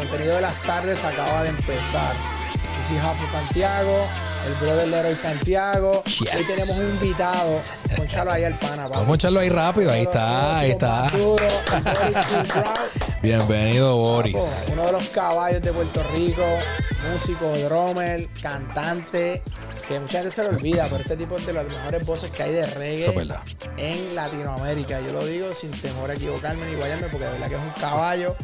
contenido de las tardes acaba de empezar. Yo soy Jafo Santiago, el brother Leroy Santiago. Yes. Hoy tenemos un invitado. Ponchalo ahí al pana. Vamos a echarlo ahí rápido. Ahí está, ahí está. Cool Bienvenido, Boris. Uno de los caballos de Puerto Rico, músico, drummer, cantante, que mucha gente se lo olvida, pero este tipo es de las mejores voces que hay de reggae en Latinoamérica. Yo lo digo sin temor a equivocarme ni guayarme, porque de verdad que es un caballo.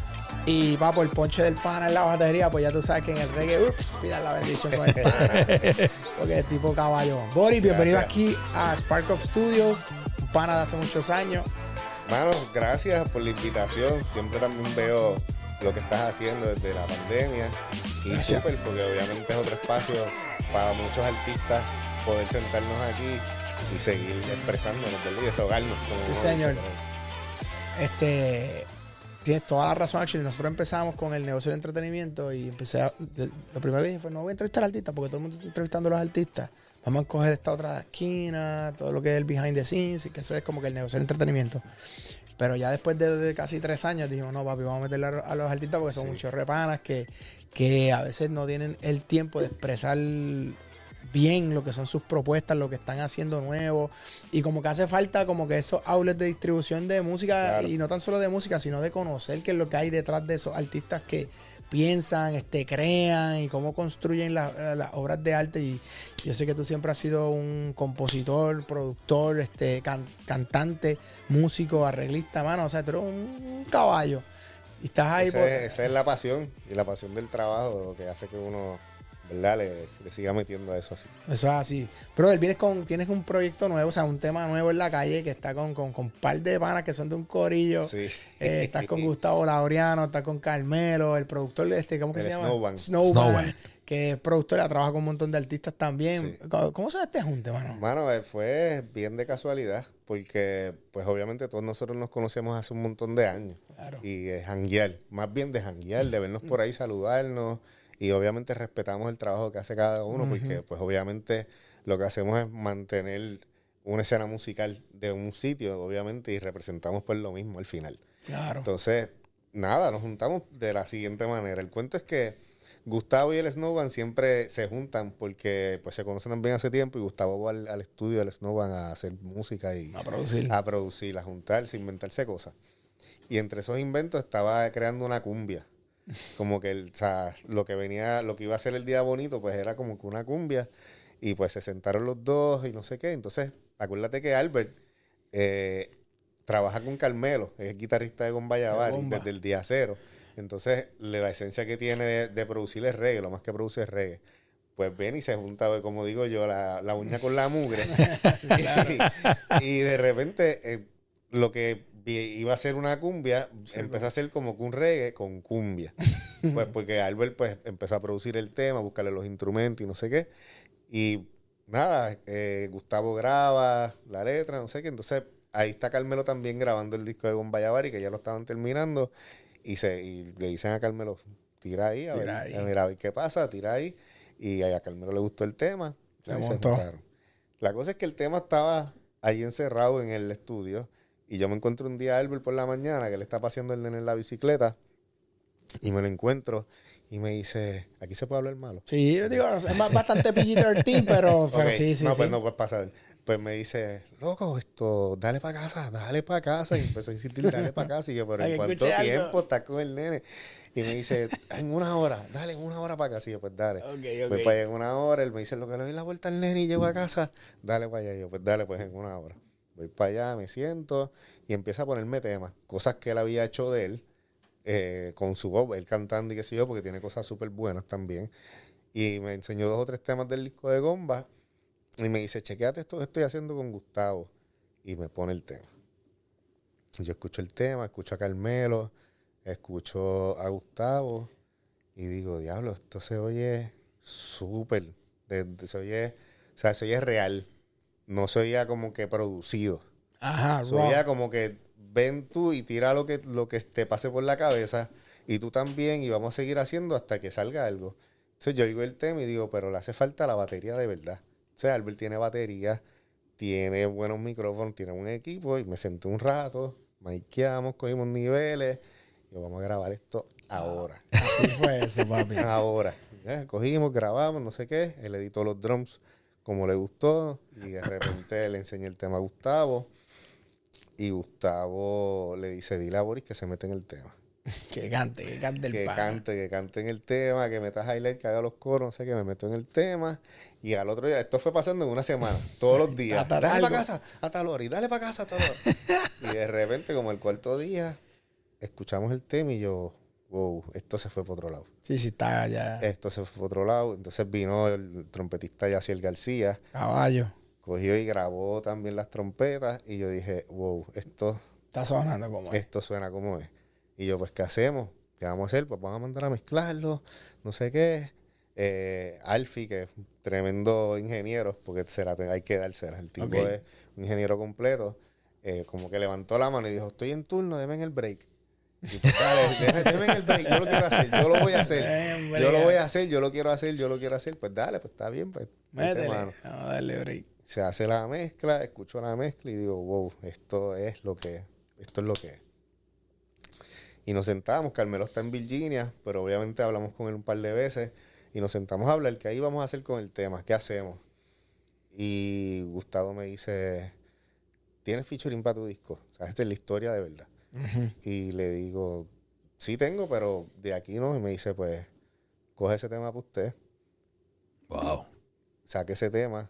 Y papo, el ponche del pana en la batería, pues ya tú sabes que en el reggae, ups, pidan la bendición con el pana. porque es tipo caballo. Boris, bienvenido aquí a Spark of Studios, un pana de hace muchos años. Mano, gracias por la invitación. Siempre también veo lo que estás haciendo desde la pandemia. Y súper, porque obviamente es otro espacio para muchos artistas poder sentarnos aquí y seguir expresándonos, ¿verdad? Y desahogarnos. Sí, señor. Este, tienes toda la razón, actually. Nosotros empezamos con el negocio del entretenimiento y empecé a, de- lo primero que dije fue, no voy a entrevistar al artista porque todo el mundo está entrevistando a los artistas. Vamos a coger esta otra esquina, todo lo que es el behind the scenes, y que eso es como que el negocio del entretenimiento. Pero ya después de, de casi tres años dijimos, no, papi, vamos a meterle a, a los artistas porque son Sí. muchos repanas que, que a veces no tienen el tiempo de expresar bien lo que son sus propuestas, lo que están haciendo nuevo. Y como que hace falta como que esos outlets de distribución de música, Claro. y no tan solo de música, sino de conocer qué es lo que hay detrás de esos artistas que piensan, este, crean y cómo construyen la- eh, las obras de arte. Y yo sé que tú siempre has sido un compositor, productor, este, can- cantante, músico, arreglista, mano. O sea, tú eres un caballo. Y estás ahí por... esa es la pasión y la pasión del trabajo, lo que hace que uno, ¿verdad? Le, le siga metiendo a eso así. Eso es así. Brother, vienes con, tienes un proyecto nuevo, o sea, un tema nuevo en la calle que está con, con, con un par de panas que son de un corillo. Sí. Eh, estás con Gustavo Laureano, estás con Carmelo, el productor de este, ¿cómo que El se llama? Snowman. Snowman. que es productor, trabaja con un montón de artistas también. Sí. ¿Cómo, cómo se ve este junte, mano? Mano, eh, fue bien de casualidad, porque pues obviamente todos nosotros nos conocemos hace un montón de años. Claro. Y de janguear, más bien de janguear, de vernos por ahí, saludarnos. Y obviamente respetamos el trabajo que hace cada uno, porque pues obviamente lo que hacemos es mantener una escena musical de un sitio, obviamente, y representamos pues lo mismo al final. Claro. Entonces, nada, nos juntamos de la siguiente manera. El cuento es que Gustavo y el Snowban siempre se juntan porque pues se conocen también hace tiempo y Gustavo va al, al estudio del Snowban a hacer música y A producir. a producir, a juntarse, a inventarse cosas. Y entre esos inventos estaba creando una cumbia. Como que el, o sea, lo que venía, lo que iba a ser el día bonito, pues era como que una cumbia. Y pues se sentaron los dos y no sé qué. Entonces, acuérdate que Albert eh, trabaja con Carmelo, es guitarrista de Gomba Yavari De Gomba. desde el día cero. Entonces, la esencia que tiene de, de producir es reggae, lo más que produce es reggae. Pues ven y se junta, como digo yo, la, la uña con la mugre. y, y de repente, eh, lo que iba a ser una cumbia, empezó a ser como un reggae con cumbia. pues porque Albert pues empezó a producir el tema, a buscarle los instrumentos y no sé qué. Y nada, eh, Gustavo graba la letra, no sé qué. Entonces ahí está Carmelo también grabando el disco de Gombayavari, que ya lo estaban terminando. Y, se, y le dicen a Carmelo, tira ahí, a, ver, Tira ahí. a ver, a ver qué pasa, tira ahí. Y a Carmelo le gustó el tema. Se Ahí. La cosa es que el tema estaba ahí encerrado en el estudio. Y yo me encuentro un día a Albert por la mañana, que él está paseando el nene en la bicicleta. Y me lo encuentro. Y me dice, ¿aquí se puede hablar malo? Sí, yo digo, es bastante PG-13, pero, pero Ok, sí, sí, no, sí. pues no puedes pasar. Pues me dice, loco, esto, dale para casa, dale para casa. Y empezó a insistir, dale para casa. Y yo, pero ¿en cuánto tiempo estás con el nene? Y me dice, en una hora, dale en una hora para casa. Y yo, pues dale. Ok, Voy ok. para allá en una hora. Él me dice, lo que le doy la vuelta al nene y llego a casa, dale para allá. Y yo, pues dale, pues en una hora. Voy para allá, me siento y empieza a ponerme temas, cosas que él había hecho de él, eh, con su voz, él cantando y qué sé yo, porque tiene cosas súper buenas también. Y me enseñó dos o tres temas del disco de Gomba y me dice, chequeate esto que estoy haciendo con Gustavo. Y me pone el tema. Y yo escucho el tema, escucho a Carmelo, escucho a Gustavo y digo, diablo, esto se oye súper, se oye, o sea, se oye real. No se oía como que producido. Ajá, Se oía como que ven tú y tira lo que, lo que te pase por la cabeza y tú también y vamos a seguir haciendo hasta que salga algo. Entonces yo oigo el tema y digo, pero le hace falta la batería de verdad. O sea, Albert tiene batería, tiene buenos micrófonos, tiene un equipo y me senté un rato maikeamos, cogimos niveles. Y yo, vamos a grabar esto ahora. Así fue eso, papi. ahora. Cogimos, grabamos, no sé qué. Él editó los drums como le gustó. Y de repente le enseñé el tema a Gustavo. Y Gustavo le dice, dile a Boris que se mete en el tema. Que cante, que cante el que cante, que cante en el tema, que meta highlight, que haga los coros, no sé qué, me meto en el tema. Y al otro día, esto fue pasando en una semana, todos los días. Hasta dale para casa, a tal hora, y dale para casa a tal hora. y de repente, como el cuarto día, escuchamos el tema y yo, wow, esto se fue por otro lado. Sí, sí, está ya. Esto se fue por otro lado. Entonces vino el trompetista Yaciel García, Caballo. cogió y grabó también las trompetas. Y yo dije, wow, esto Está sonando como es. esto suena como es. Y yo, pues, ¿qué hacemos? ¿Qué vamos a hacer? Pues vamos a mandar a mezclarlo, no sé qué. Eh, Alfie, que es un tremendo ingeniero, porque se la hay que dársela. El tipo Ok. es un ingeniero completo. eh, como que levantó la mano y dijo, estoy en turno, deme en el break. Y pues, dale, el break, yo lo quiero hacer, yo lo voy a hacer. Yo lo voy a hacer, yo lo quiero hacer, yo lo quiero hacer. Pues dale, pues está bien, pues. Métele. Vamos a darle break. se hace la mezcla, escucho la mezcla y digo, wow, esto es lo que es, esto es lo que es. Y nos sentamos, Carmelo está en Virginia, pero obviamente hablamos con él un par de veces y nos sentamos a hablar qué ahí vamos a hacer con el tema, qué hacemos. Y Gustavo me dice, ¿tienes featuring para tu disco? O sea, esta es la historia de verdad. Y le digo, sí tengo, pero de aquí no. Y me dice, pues, coge ese tema para usted Wow. saque ese tema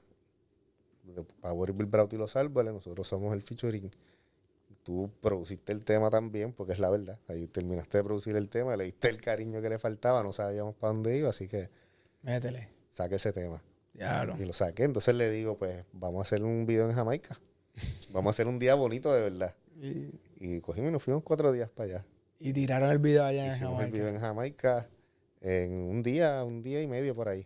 Power Bill Braut y los árboles, nosotros somos el featuring. Tú produciste el tema también, porque es la verdad. Ahí terminaste de producir el tema, le diste el cariño que le faltaba, no sabíamos para dónde iba, así que Métele. saque ese tema. Diablo. Y lo saqué. Entonces le digo, pues vamos a hacer un video en Jamaica. Vamos a hacer un día bonito de verdad. Y, Y cogimos y nos fuimos cuatro días para allá. y tiraron el video allá en Hicimos el Jamaica. video en Jamaica en un día, un día y medio por ahí.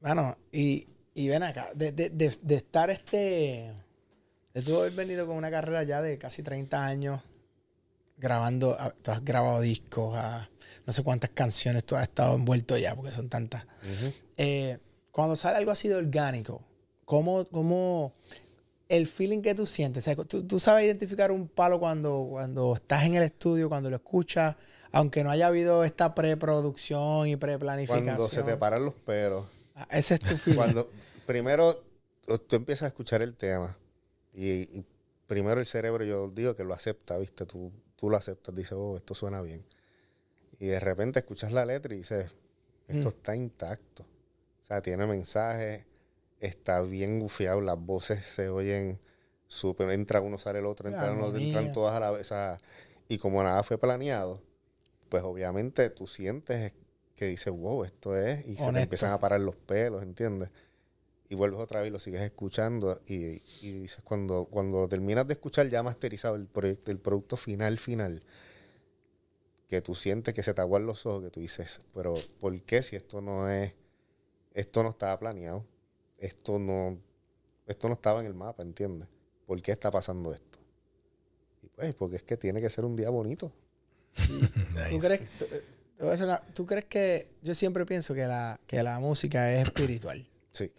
Bueno, y, y ven acá, de, de, de, de estar este. De tú haber venido con una carrera ya de casi 30 años grabando, ah, tú has grabado discos, ah, no sé cuántas canciones tú has estado envuelto ya, porque son tantas. Eh, cuando sale algo así de orgánico, ¿cómo, cómo el feeling que tú sientes? O sea, tú, tú sabes identificar un palo cuando, cuando estás en el estudio, cuando lo escuchas, aunque no haya habido esta preproducción y preplanificación. Cuando se te paran los pelos. Ah, Ese es tu feeling. Cuando primero tú empiezas a escuchar el tema y, y primero el cerebro, yo digo que lo acepta, ¿viste? Tú, tú lo aceptas, dices, oh, esto suena bien. Y de repente escuchas la letra y dices, esto Mm. está intacto. O sea, tiene mensajes, está bien gufiado, las voces se oyen súper, entra uno, sale el otro, La entra uno, armonía. entran todas a la vez. y como nada fue planeado, pues obviamente tú sientes que dices, wow, esto es, y se te empiezan a parar los pelos, ¿entiendes? Y vuelves otra vez y lo sigues escuchando y, y dices, cuando, cuando lo terminas de escuchar ya masterizado, el, proyecto, el producto final, final, que tú sientes que se te aguan los ojos, que tú dices, pero ¿por qué si esto no es, esto no estaba planeado? Esto no, esto no estaba en el mapa, ¿entiendes? ¿Por qué está pasando esto? Y pues, porque es que tiene que ser un día bonito. ¿Tú Nice. crees, tú, una- crees que yo siempre pienso que la, que la música es espiritual? Sí.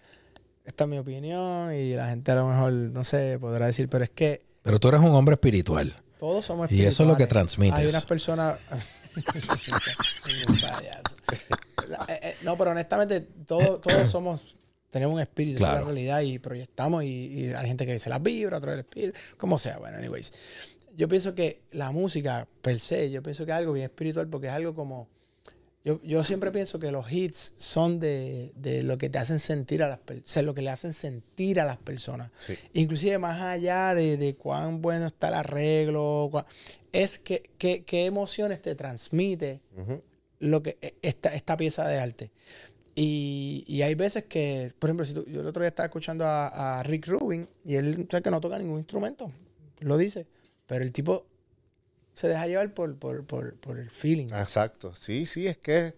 Esta es mi opinión y la gente a lo mejor, no sé, podrá decir, pero es que Pero tú eres un hombre espiritual. todos somos Y eso es lo que espirituales. transmites. Hay unas personas... Un payaso. La- eh, eh, no, pero honestamente, todos, todos somos... Tenemos un espíritu, esa es la realidad, y proyectamos, y, y hay gente que dice las vibra, otro el espíritu, como sea, bueno, anyways. Yo pienso que la música, per se, yo pienso que es algo bien espiritual, porque es algo como... Yo, yo siempre pienso que los hits son de, de lo que te hacen sentir a las personas, lo que le hacen sentir a las personas. Sí. Inclusive más allá de, de cuán bueno está el arreglo, es que, que- qué emociones te transmite lo que e, esta, esta pieza de arte. Y, y hay veces que, por ejemplo, si tú- yo el otro día estaba escuchando a, a Rick Rubin y él sabe que no toca ningún instrumento, lo dice, pero el tipo se deja llevar por, por, por, por el feeling. Exacto. Sí, sí, es que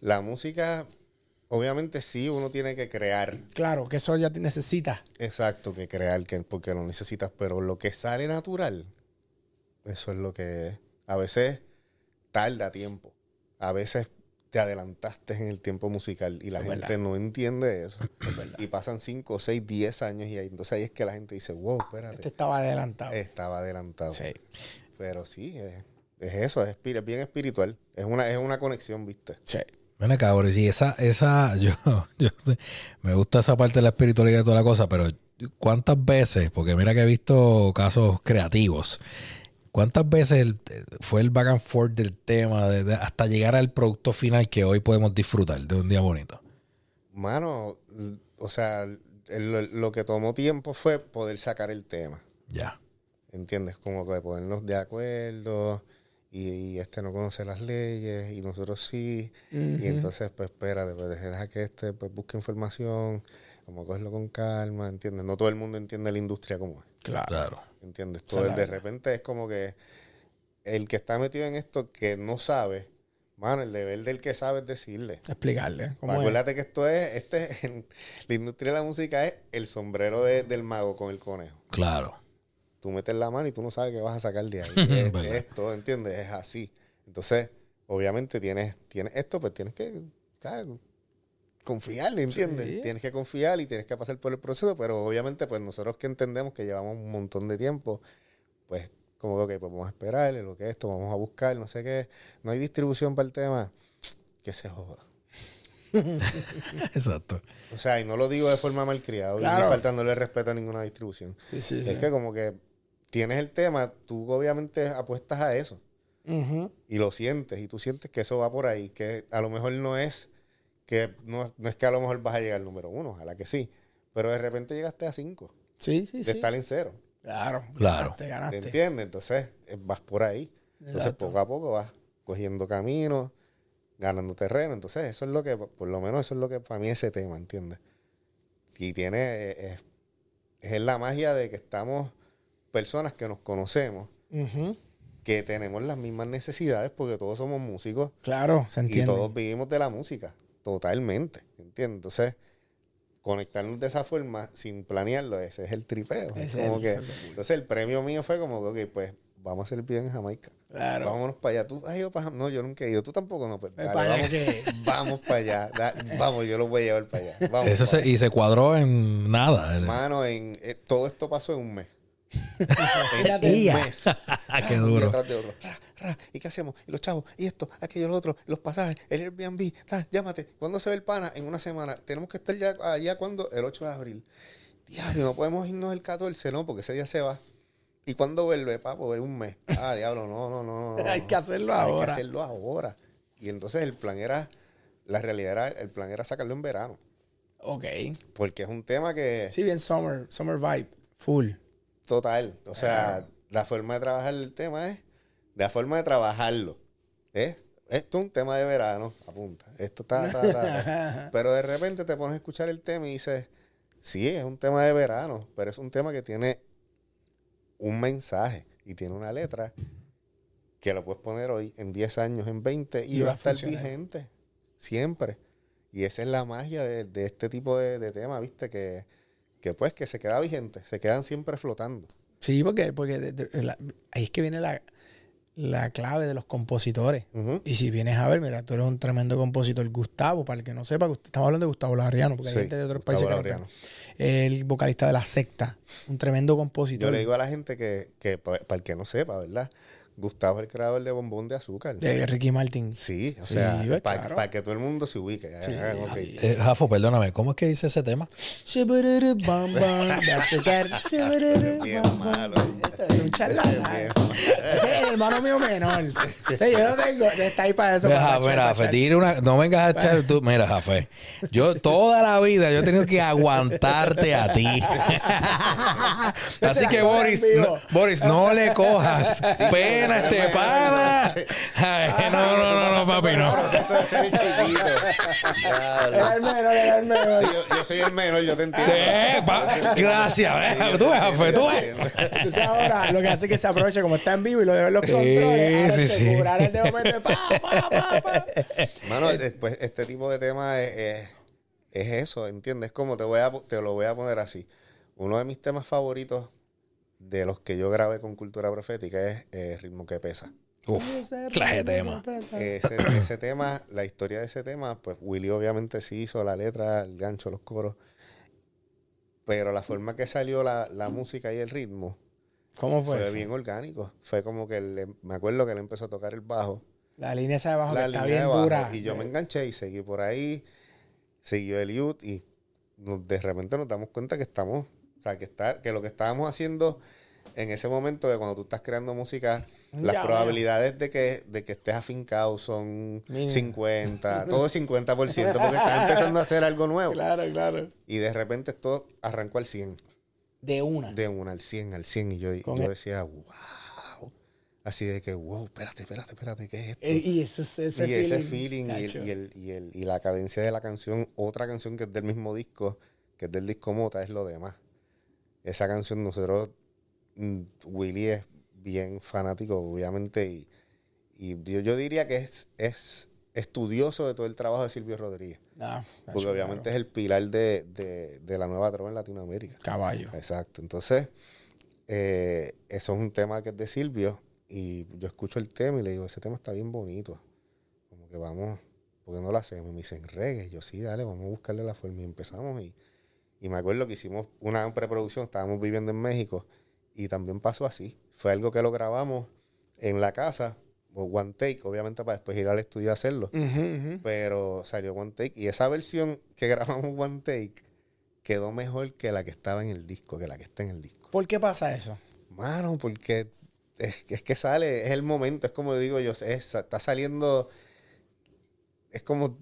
la música, obviamente sí, uno tiene que crear. Claro, que eso ya te necesitas. Exacto, que crear, que, porque lo necesitas, pero lo que sale natural, eso es lo que a veces tarda tiempo. A veces te adelantaste en el tiempo musical y la Es gente verdad. no entiende eso. Es. Y pasan 5, 6, 10 años y ahí, entonces ahí es que la gente dice, wow, espérate, Este estaba adelantado. estaba adelantado. Sí. Pero sí, es, es eso, es bien espiritual. Es una, es una conexión, ¿viste? Sí. Ven acá, Boris, y esa, esa, yo, yo me gusta esa parte de la espiritualidad y toda la cosa, pero ¿cuántas veces, porque mira que he visto casos creativos, cuántas veces el- fue el back and forth del tema de- de- hasta llegar al producto final que hoy podemos disfrutar de un día bonito? Mano, o sea, el- lo que tomó tiempo fue poder sacar el tema. Ya. ¿Entiendes? Como que ponernos de acuerdo y, y este no conoce las leyes y nosotros sí. Y entonces, pues espérate, pues deja que este pues, busque información, como cogerlo con calma, ¿entiendes? No todo el mundo entiende la industria como es, Claro. Claro. ¿Entiendes? Todo de repente es como que el que está metido en esto que no sabe, mano, el deber del que sabe es decirle. Explicarle. ¿Cómo es? Acuérdate que esto es, este, en la industria de la música es el sombrero de- del mago con el conejo. Claro. Tú metes la mano y tú no sabes qué vas a sacar de ahí. es, Verdad. esto, ¿entiendes? Es así. Entonces, obviamente tienes, tienes esto, pues tienes que ¿sabes? Confiar, ¿entiendes? Sí. Tienes que confiar y tienes que pasar por el proceso, pero obviamente, pues nosotros que entendemos que llevamos un montón de tiempo, pues como que pues vamos a esperar, lo que es esto, vamos a buscar, no sé qué. No hay distribución para el tema, que se joda. Exacto. O sea, y no lo digo de forma malcriada, Claro. ni faltándole respeto a ninguna distribución. Sí, sí, sí. Es que como que tienes el tema, tú obviamente apuestas a eso y lo sientes y tú sientes que eso va por ahí, que a lo mejor no es que no, no es que a lo mejor vas a llegar al número uno, ojalá que sí, pero de repente llegaste a cinco, Sí, sí, de sí. estar en cero, Claro. Claro. Ganaste, ¿te ganaste. entiendes? Entonces eh, vas por ahí, entonces Exacto. poco a poco vas cogiendo camino, ganando terreno, entonces eso es lo que, por lo menos eso es lo que para mí es ese tema, ¿entiendes? Y tiene, eh, es, es la magia de que estamos personas que nos conocemos, que tenemos las mismas necesidades porque todos somos músicos Claro, se y entiende. todos vivimos de la música, totalmente, ¿entiendes? Entonces, conectarnos de esa forma sin planearlo, ese es el tripeo. Es como el- que- entonces, el premio mío fue como que, ok, pues vamos a hacer bien en Jamaica. Claro. Vámonos para allá. ¿Tú has ido para Jam- No, yo nunca he ido. Tú tampoco, no. Pues, Ve dale, vamos, que- vamos para allá. Da- vamos, yo lo voy a llevar para allá. Vamos Eso para se, y se cuadró en nada. El- Mano, en, eh, todo esto pasó en un mes. Mes. Qué duro. tras de otro. Ra, ra, ¿Y qué hacemos? ¿Y los chavos? ¿Y esto? Aquello, lo otro. Los pasajes. El Airbnb. ta, llámate. ¿Cuándo se ve el pana? En una semana. Tenemos que estar ya allá cuando? El 8 de abril. Diablo, no podemos irnos el 14, no, porque ese día se va. ¿Y cuándo vuelve, papo? En un mes. Ah, diablo, no, no, no. no, Hay que hacerlo Hay ahora. que hacerlo ahora. Y entonces el plan era, la realidad era, el plan era sacarlo en verano. Ok. Porque es un tema que, Sí, bien summer, summer vibe. Full. Total, o sea, la forma de trabajar el tema es, la forma de trabajarlo, es, esto es un tema de verano, apunta, esto está, está, está, está. pero de repente te pones a escuchar el tema y dices, sí, es un tema de verano, pero es un tema que tiene un mensaje y tiene una letra que lo puedes poner hoy, en 10 años, en 20, y, Y va a estar funcionar. vigente, siempre. Y esa es la magia de, de este tipo de, de temas, ¿viste? Que, que pues que se queda vigente, se quedan siempre flotando. Sí, porque, porque de- de- la- ahí es que viene la, la clave de los compositores. Y si vienes a ver, mira, tú eres un tremendo compositor. Gustavo, para el que no sepa, estamos hablando de Gustavo Laureano, porque Sí, hay gente de otros Gustavo países que. El vocalista de la secta. Un tremendo compositor. Yo le digo a la gente que, que pa- para el que no sepa, ¿verdad? Gustavo es el creador de Bombón de Azúcar. de Ricky Martin. Sí, o Sí, sea, para claro. que todo el mundo se ubique. Sí, Ah, ok. ahí. Eh, Jafo, perdóname, ¿cómo es que dice ese tema? De azúcar. Bien malo. Es un charlatán. Ese es el hermano mío menor. Yo no tengo. Está ahí para eso. Mira, para Jafe, mira, tira una, no vengas a echar tú. Mira, Jafe, yo toda la vida yo he tenido que aguantarte a ti. Así que Boris, no, Boris, no le cojas a este pana. Ay, no, no, no, no, papi, no. Proceso de ser chiquito. Diablo. Era el menor, era el menor. Sí, yo, yo soy el menor, yo te entiendo. Eh, pa- gracias, eh. tú ves, Jafe, tú ves. Entonces ahora lo que hace es que se aproveche como está en vivo y lo de los Sí, controles. Ahora sí, se sí. cubra, ahora de momento pa, pa, pa, pa. Mano, después este tipo de temas es, es- es eso, ¿entiendes? Como te voy a po- te lo voy a poner así. Uno de mis temas favoritos de los que yo grabé con Cultura Profética es eh, Ritmo que Pesa. Uf, clase de tema. Ese, ese tema, la historia de ese tema, pues Willy obviamente sí hizo la letra, el gancho, los coros. Pero la forma que salió la, la música y el ritmo ¿Cómo fue, fue eso? bien orgánico. Fue como que él, em- me acuerdo que él empezó a tocar el bajo. La línea esa de la que está bien de bajo, dura. Y yo me enganché y seguí por ahí. Siguió el youth y de repente nos damos cuenta que estamos, o sea, que, está, que lo que estábamos haciendo en ese momento de cuando tú estás creando música, las probabilidades de que, de que estés afincado son Mínimo. 50, todo es 50% porque estás empezando a hacer algo nuevo. Claro, claro. Y de repente esto arrancó al 100, De una. de una al 100, al 100. Y yo, yo el- decía, wow. Así de que, wow, espérate, espérate, espérate, ¿qué es esto? Eh, y ese, ese y ese feeling y, el- y, el- y el- y la cadencia de la canción, otra canción que es del mismo disco, que es del disco Mota, es lo demás. Esa canción nosotros, mm, Willy es bien fanático, obviamente, y, y yo, yo diría que es, es estudioso de todo el trabajo de Silvio Rodríguez, Ah, porque obviamente claro. es el pilar de, de- de la nueva trova en Latinoamérica. Caballo. Exacto. Entonces, eh, eso es un tema que es de Silvio. Y yo escucho el tema y le digo, ese tema está bien bonito. Como que vamos, ¿por qué no lo hacemos? Y me dicen, reggae. Y yo, sí, dale, vamos a buscarle la forma. Y empezamos. Y, y me acuerdo que hicimos una preproducción, estábamos viviendo en México. Y también pasó así. Fue algo que lo grabamos en la casa, o one take, obviamente para después ir al estudio a hacerlo. Pero salió one take. Y esa versión que grabamos one take quedó mejor que la que estaba en el disco, que la que está en el disco. ¿Por qué pasa eso? Mano, porque es, es que sale, es el momento, es como digo yo, es- está saliendo, es como,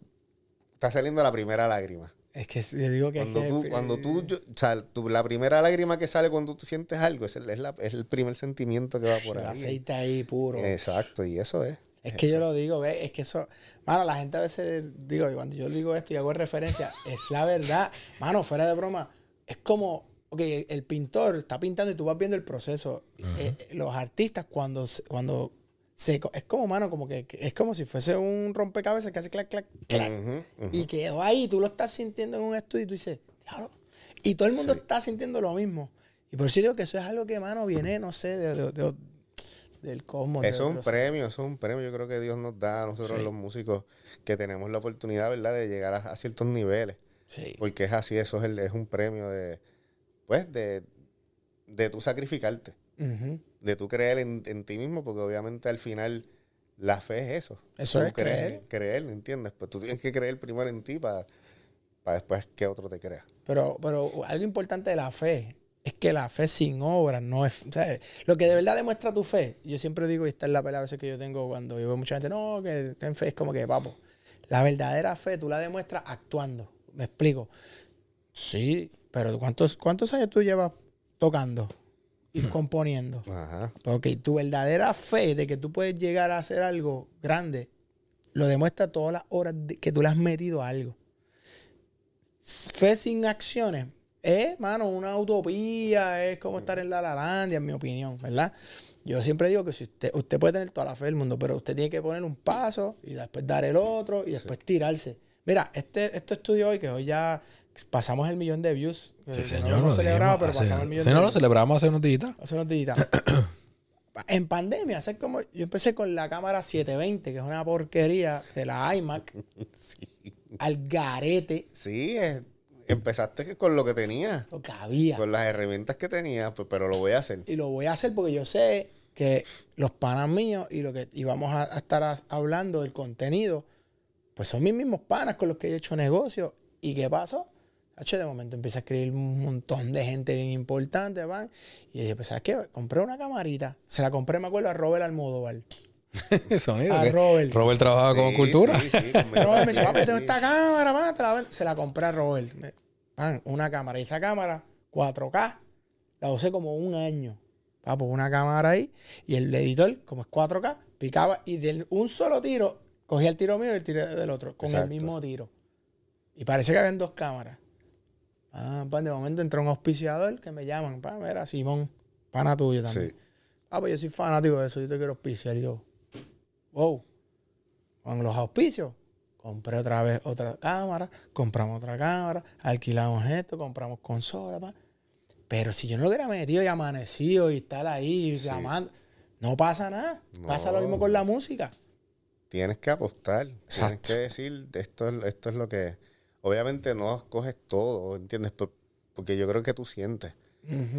está saliendo la primera lágrima. Es que yo digo que es Cuando que- tú, cuando tú, yo- o sea, tú- la primera lágrima que sale cuando tú sientes algo, es el, es la- es el primer sentimiento que va por el ahí. aceite ahí puro. Exacto, y eso es. Es que yo lo digo, ¿ves? Es que eso. Mano, la gente a veces. Digo, y cuando yo digo esto y hago referencia, es la verdad. Mano, fuera de broma. Es como. Ok, el, el pintor está pintando y tú vas viendo el proceso. Eh, eh, los artistas, cuando. cuando se, es como, mano, como que, es como si fuese un rompecabezas que hace clac, clac, clac. Y quedó ahí, tú lo estás sintiendo en un estudio y tú dices, claro. Y todo el mundo está sintiendo lo mismo. Y por eso digo que eso es algo que, mano, viene, no sé, de, de- de- del cosmos. Eso es un premio, eso es un premio. Yo creo que Dios nos da a nosotros Sí. los músicos que tenemos la oportunidad, ¿verdad?, de llegar a, a ciertos niveles. Sí. Porque es así, eso es, el- es un premio de, pues, de, de tú sacrificarte, Ujú. De tú creer en, en ti mismo, porque obviamente al final la fe es eso. Eso Tú es creer. Creer, ¿entiendes? Pues tú tienes que creer primero en ti para después que otro te crea. Pero, pero algo importante de la fe es que la fe sin obras no es. lo que de verdad demuestra tu fe, yo siempre digo, y esta es la pelea a veces que yo tengo cuando yo veo mucha gente, no, que ten fe, es como que, papo, la verdadera fe tú la demuestras actuando. Me explico. Sí, pero ¿cuántos, cuántos años tú llevas tocando y componiendo? Ajá. Porque tu verdadera fe de que tú puedes llegar a hacer algo grande lo demuestra todas las horas que tú le has metido a algo. Fe sin acciones es, mano, una utopía, es como estar en la Lalandia, en mi opinión, ¿verdad? Yo siempre digo que si usted, usted puede tener toda la fe del mundo, pero usted tiene que poner un paso y después dar el otro y después tirarse. Mira, este, este estudio hoy, que hoy ya pasamos el millón de views. Sí, eh, señor. No lo lo dijimos pero hace- pasamos el millón Si de no lo celebramos hace unos días. Hace unos días. en pandemia, hacer como. Yo empecé con la cámara 720, que es una porquería de la iMac, Sí, al garete, sí es- empezaste con lo que tenías, lo que había. con las herramientas que tenías, pues, pero lo voy a hacer. Y lo voy a hacer porque yo sé que los panas míos y lo que íbamos a, a estar a- hablando del contenido, pues son mis mismos panas con los que yo he hecho negocio. ¿Y qué pasó? Hacho, de momento empieza a escribir un montón de gente bien importante, van. Y dije, pues, ¿sabes qué? Compré una camarita. Se la compré, me acuerdo, a Robert Almodóvar. Sonido. A Robert. Robert trabaja con Sí, cultura. sí, sí, con Robert me dice, papi, tengo esta cámara, man, te la ven- Se la compré a Robert. Man, una cámara. Y esa cámara, 4K, la usé como un año. Papo, una cámara ahí. Y el editor, como es 4K, picaba y de un solo tiro, cogía el tiro mío y el tiro del otro, con el mismo tiro. Y parece que habían dos cámaras. Ah, pan, de momento entró un auspiciador que me llaman. Pa, mira, Simón, pana tuyo también. Sí. Ah, pues yo soy fanático de eso, yo te quiero auspiciar. Y yo, wow. Con los auspicios, compré otra vez otra cámara, compramos otra cámara, alquilamos esto, compramos consola, pa. Pero si yo no lo hubiera metido y amanecido y estar ahí Sí. llamando, no pasa nada. No. Pasa lo mismo con la música. Tienes que apostar. Exacto. Tienes que decir, esto es, esto es lo que... Obviamente no escoges todo, ¿entiendes? Por- Porque yo creo que tú sientes.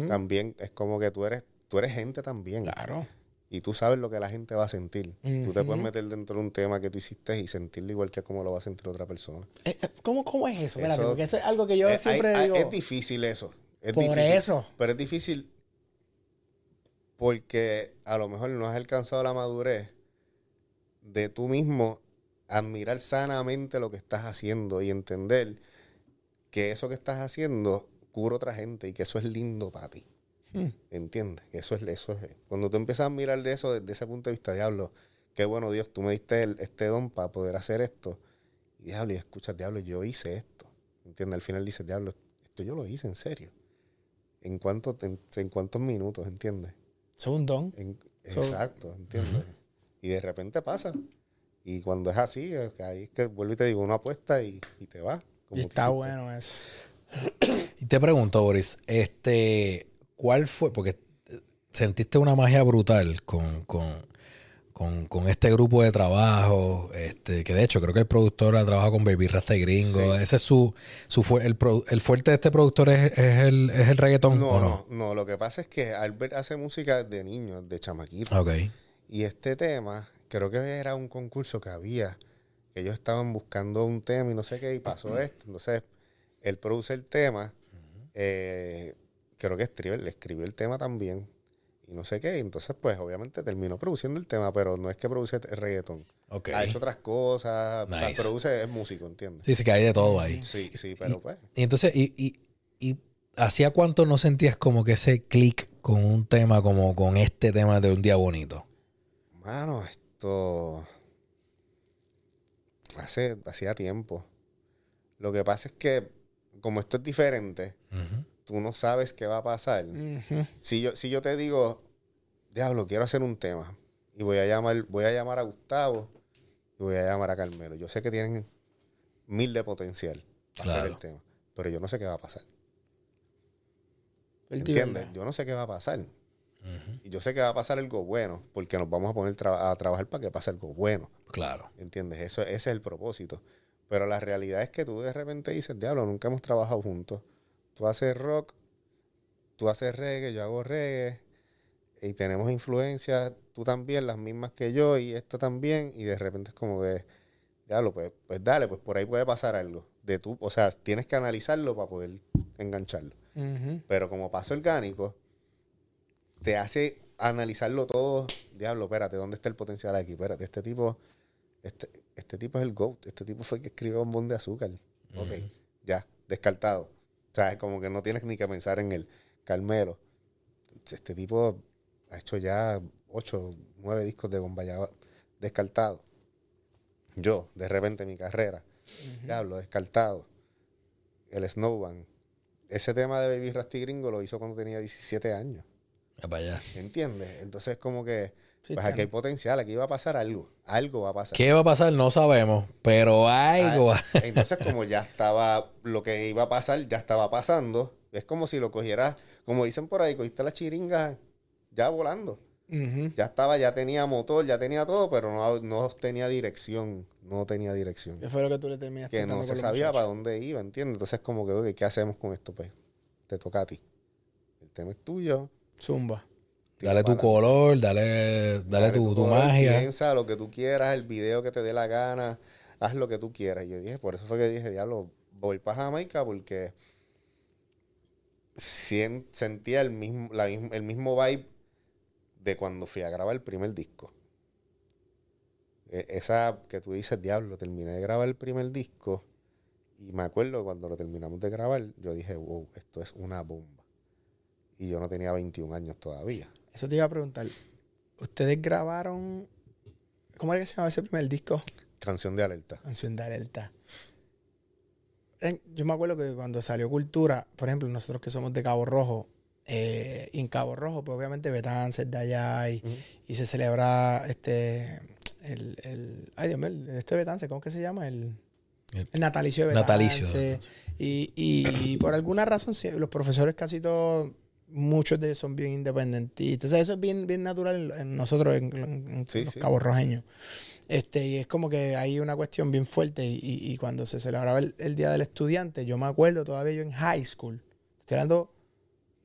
También es como que tú eres, tú eres gente también. Claro. Y tú sabes lo que la gente va a sentir. Tú te puedes meter dentro de un tema que tú hiciste y sentirlo igual que como lo va a sentir otra persona. Eh, eh, ¿Cómo, ¿Cómo es eso? Espérate, Eso- porque eso es algo que yo siempre hay- digo. es difícil eso. Es Por difícil. eso. Pero es difícil porque a lo mejor no has alcanzado la madurez de tú mismo admirar sanamente lo que estás haciendo y entender que eso que estás haciendo cura a otra gente y que eso es lindo para ti. Hmm. ¿Entiendes? Eso es, eso es. Cuando tú empiezas a mirar de eso desde ese punto de vista, diablo, qué bueno Dios, tú me diste el- este don para poder hacer esto. Y diablo, y escucha, diablo, yo hice esto. ¿Entiendes? Al final dices, diablo, esto yo lo hice en serio. ¿En, cuánto, en, en cuántos minutos? ¿Entiendes? Es un don. En- So- exacto, ¿entiendes? Y de repente pasa. Y cuando es así, es que ahí es que vuelvo y te digo, una apuesta y, y te va. como Y está hiciste. bueno eso. Y te pregunto, Boris, este, ¿cuál fue? Porque sentiste una magia brutal con, con, con, con este grupo de trabajo, este, que de hecho creo que el productor ha trabajado con Baby Rasta y Gringo. Sí. Ese es su, su fu- el, pro- el fuerte de este productor es, es el, es el reggaetón, No, ¿o no, no? no, lo que pasa es que Albert hace música de niño, de chamaquito. Ok. Y este tema, creo que era un concurso que había, que ellos estaban buscando un tema y no sé qué, y pasó esto. Entonces, él produce el tema, eh, creo que escribe, le escribió el tema también, y no sé qué. y entonces, pues, obviamente terminó produciendo el tema, pero no es que produce reggaetón. Ok. Ha hecho otras cosas, o sea, produce, es músico, ¿entiendes? Sí, sí, que hay de todo ahí. Sí, sí, pero pues. Y entonces, y, y, y ¿hacía cuánto no sentías como que ese clic con un tema como con este tema de Un Día Bonito? Mano, esto. Hace, hacía tiempo. Lo que pasa es que, como esto es diferente, tú no sabes qué va a pasar. Si yo, si yo te digo, diablo, quiero hacer un tema, y voy a llamar, voy a llamar a Gustavo y voy a llamar a Carmelo. Yo sé que tienen mil de potencial para hacer Claro. el tema, pero yo no sé qué va a pasar. ¿Entiendes? Yo no sé qué va a pasar. Y yo sé que va a pasar algo bueno, porque nos vamos a poner tra- a trabajar para que pase algo bueno. Claro. ¿Entiendes? Eso, ese es el propósito. Pero la realidad es que tú de repente dices, diablo, nunca hemos trabajado juntos. Tú haces rock, tú haces reggae, yo hago reggae, y tenemos influencias, tú también, las mismas que yo, y esto también, y de repente es como que, diablo, pues, pues dale, pues por ahí puede pasar algo. De tú, o sea, tienes que analizarlo para poder engancharlo. Pero como paso orgánico, te hace analizarlo todo. Diablo, espérate, ¿dónde está el potencial aquí? Espérate, este tipo, este, este tipo es el GOAT. Este tipo fue el que escribió Bombón de Azúcar. Ok, ya, descartado. O sea, es como que no tienes ni que pensar en él. Carmelo, este tipo ha hecho ya ocho, nueve discos de bomba ya descartado. Yo, de repente, mi carrera, diablo, descartado. El Snowman. Ese tema de Baby Rasty Gringo lo hizo cuando tenía 17 años. Para allá. ¿Entiendes? Entonces, como que, Sí, pues aquí hay potencial, aquí va a pasar algo. Algo va a pasar. ¿Qué va a pasar? No sabemos, pero algo va. Ah, Entonces, como ya estaba, lo que iba a pasar, ya estaba pasando. Es como si lo cogieras, como dicen por ahí, cogiste la chiringa ya volando. Ya estaba, ya tenía motor, ya tenía todo, pero no, no tenía dirección. No tenía dirección. ¿Qué fue lo que tú le terminaste Que no se sabía para dónde iba, ¿entiendes? Entonces, como que, ok, ¿qué hacemos con esto? Pues te toca a ti. El tema es tuyo. Zumba. Dale tu color, dale, dale, Dale tu, tu color, magia. Piensa lo que tú quieras, el video que te dé la gana, haz lo que tú quieras. Y yo dije, por eso fue que dije, diablo, voy para Jamaica porque sien- sentía el mismo, la mismo- el mismo vibe de cuando fui a grabar el primer disco. E- Esa que tú dices, diablo, terminé de grabar el primer disco y me acuerdo cuando lo terminamos de grabar, yo dije, wow, esto es una bomba. Y yo no tenía 21 años todavía. Eso te iba a preguntar. ¿Ustedes grabaron. ¿Cómo era que se llamaba ese primer disco? Canción de alerta. Canción de alerta. En- yo me acuerdo que cuando salió Cultura, por ejemplo, nosotros que somos de Cabo Rojo, eh, y en Cabo Rojo, pues obviamente Betance es de allá y, y se celebra este. El, el, ay, Dios mío, este Betance, ¿cómo es que se llama? El, El- el natalicio de Betance. Natalicio. Y, y por alguna razón, los profesores casi todos muchos de ellos son bien independentistas. O sea, eso es bien, bien natural en, nosotros, en, en- en Sí, los sí. cabos rojeños. Este, y es como que hay una cuestión bien fuerte. Y, y- y cuando se celebraba el, el Día del Estudiante, yo me acuerdo todavía yo en high school. Estoy hablando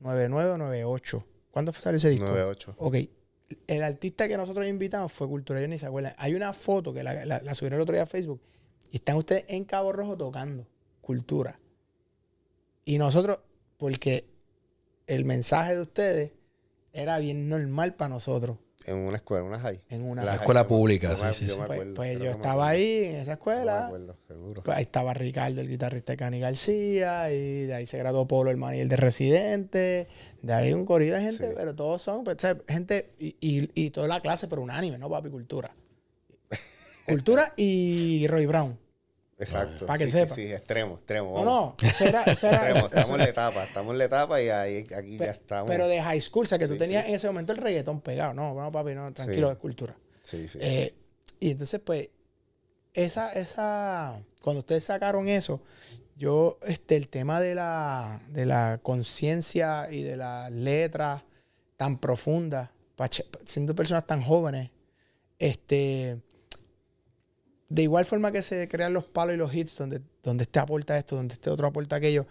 99 o 98. ¿Cuándo fue salió ese disco? 9-8. Ok. El artista que nosotros invitamos fue Cultura, ellos ni se acuerdan. Hay una foto que la, la, la subieron el otro día a Facebook y están ustedes en Cabo Rojo tocando Cultura. Y nosotros, porque el mensaje de ustedes era bien normal para nosotros En una escuela, una high. en una high, escuela pública, yo me- sí, sí, yo sí. me Pues, acuerdo, pues yo estaba ahí en esa me escuela. acuerdo, seguro. Pues ahí estaba Ricardo, el guitarrista de Cani García, y de ahí se graduó Polo, el maniel de Residente, de ahí un corrido de gente, Sí. pero todos son, pues, ¿sabes? gente, y, y, y toda la clase, pero unánime, ¿no, papi? Cultura. Cultura y Roy Brown. Exacto. Para que sí, sepa. Sí, sí, extremo, extremo. No, vamos. no, eso era, eso era Extremo, eso- estamos en la etapa, estamos en la etapa y ahí, aquí ya estamos. pero de high school, o sea, que tú tenías en ese momento el reggaetón pegado. No, vamos, papi, no, tranquilo, es cultura. Sí, sí. Eh, y entonces, pues, esa, esa, cuando ustedes sacaron eso, yo, este, el tema de la, de la conciencia y de las letras tan profundas, siendo personas tan jóvenes, este, de igual forma que se crean los palos y los hits, donde, donde este aporta esto, donde este otro aporta aquello,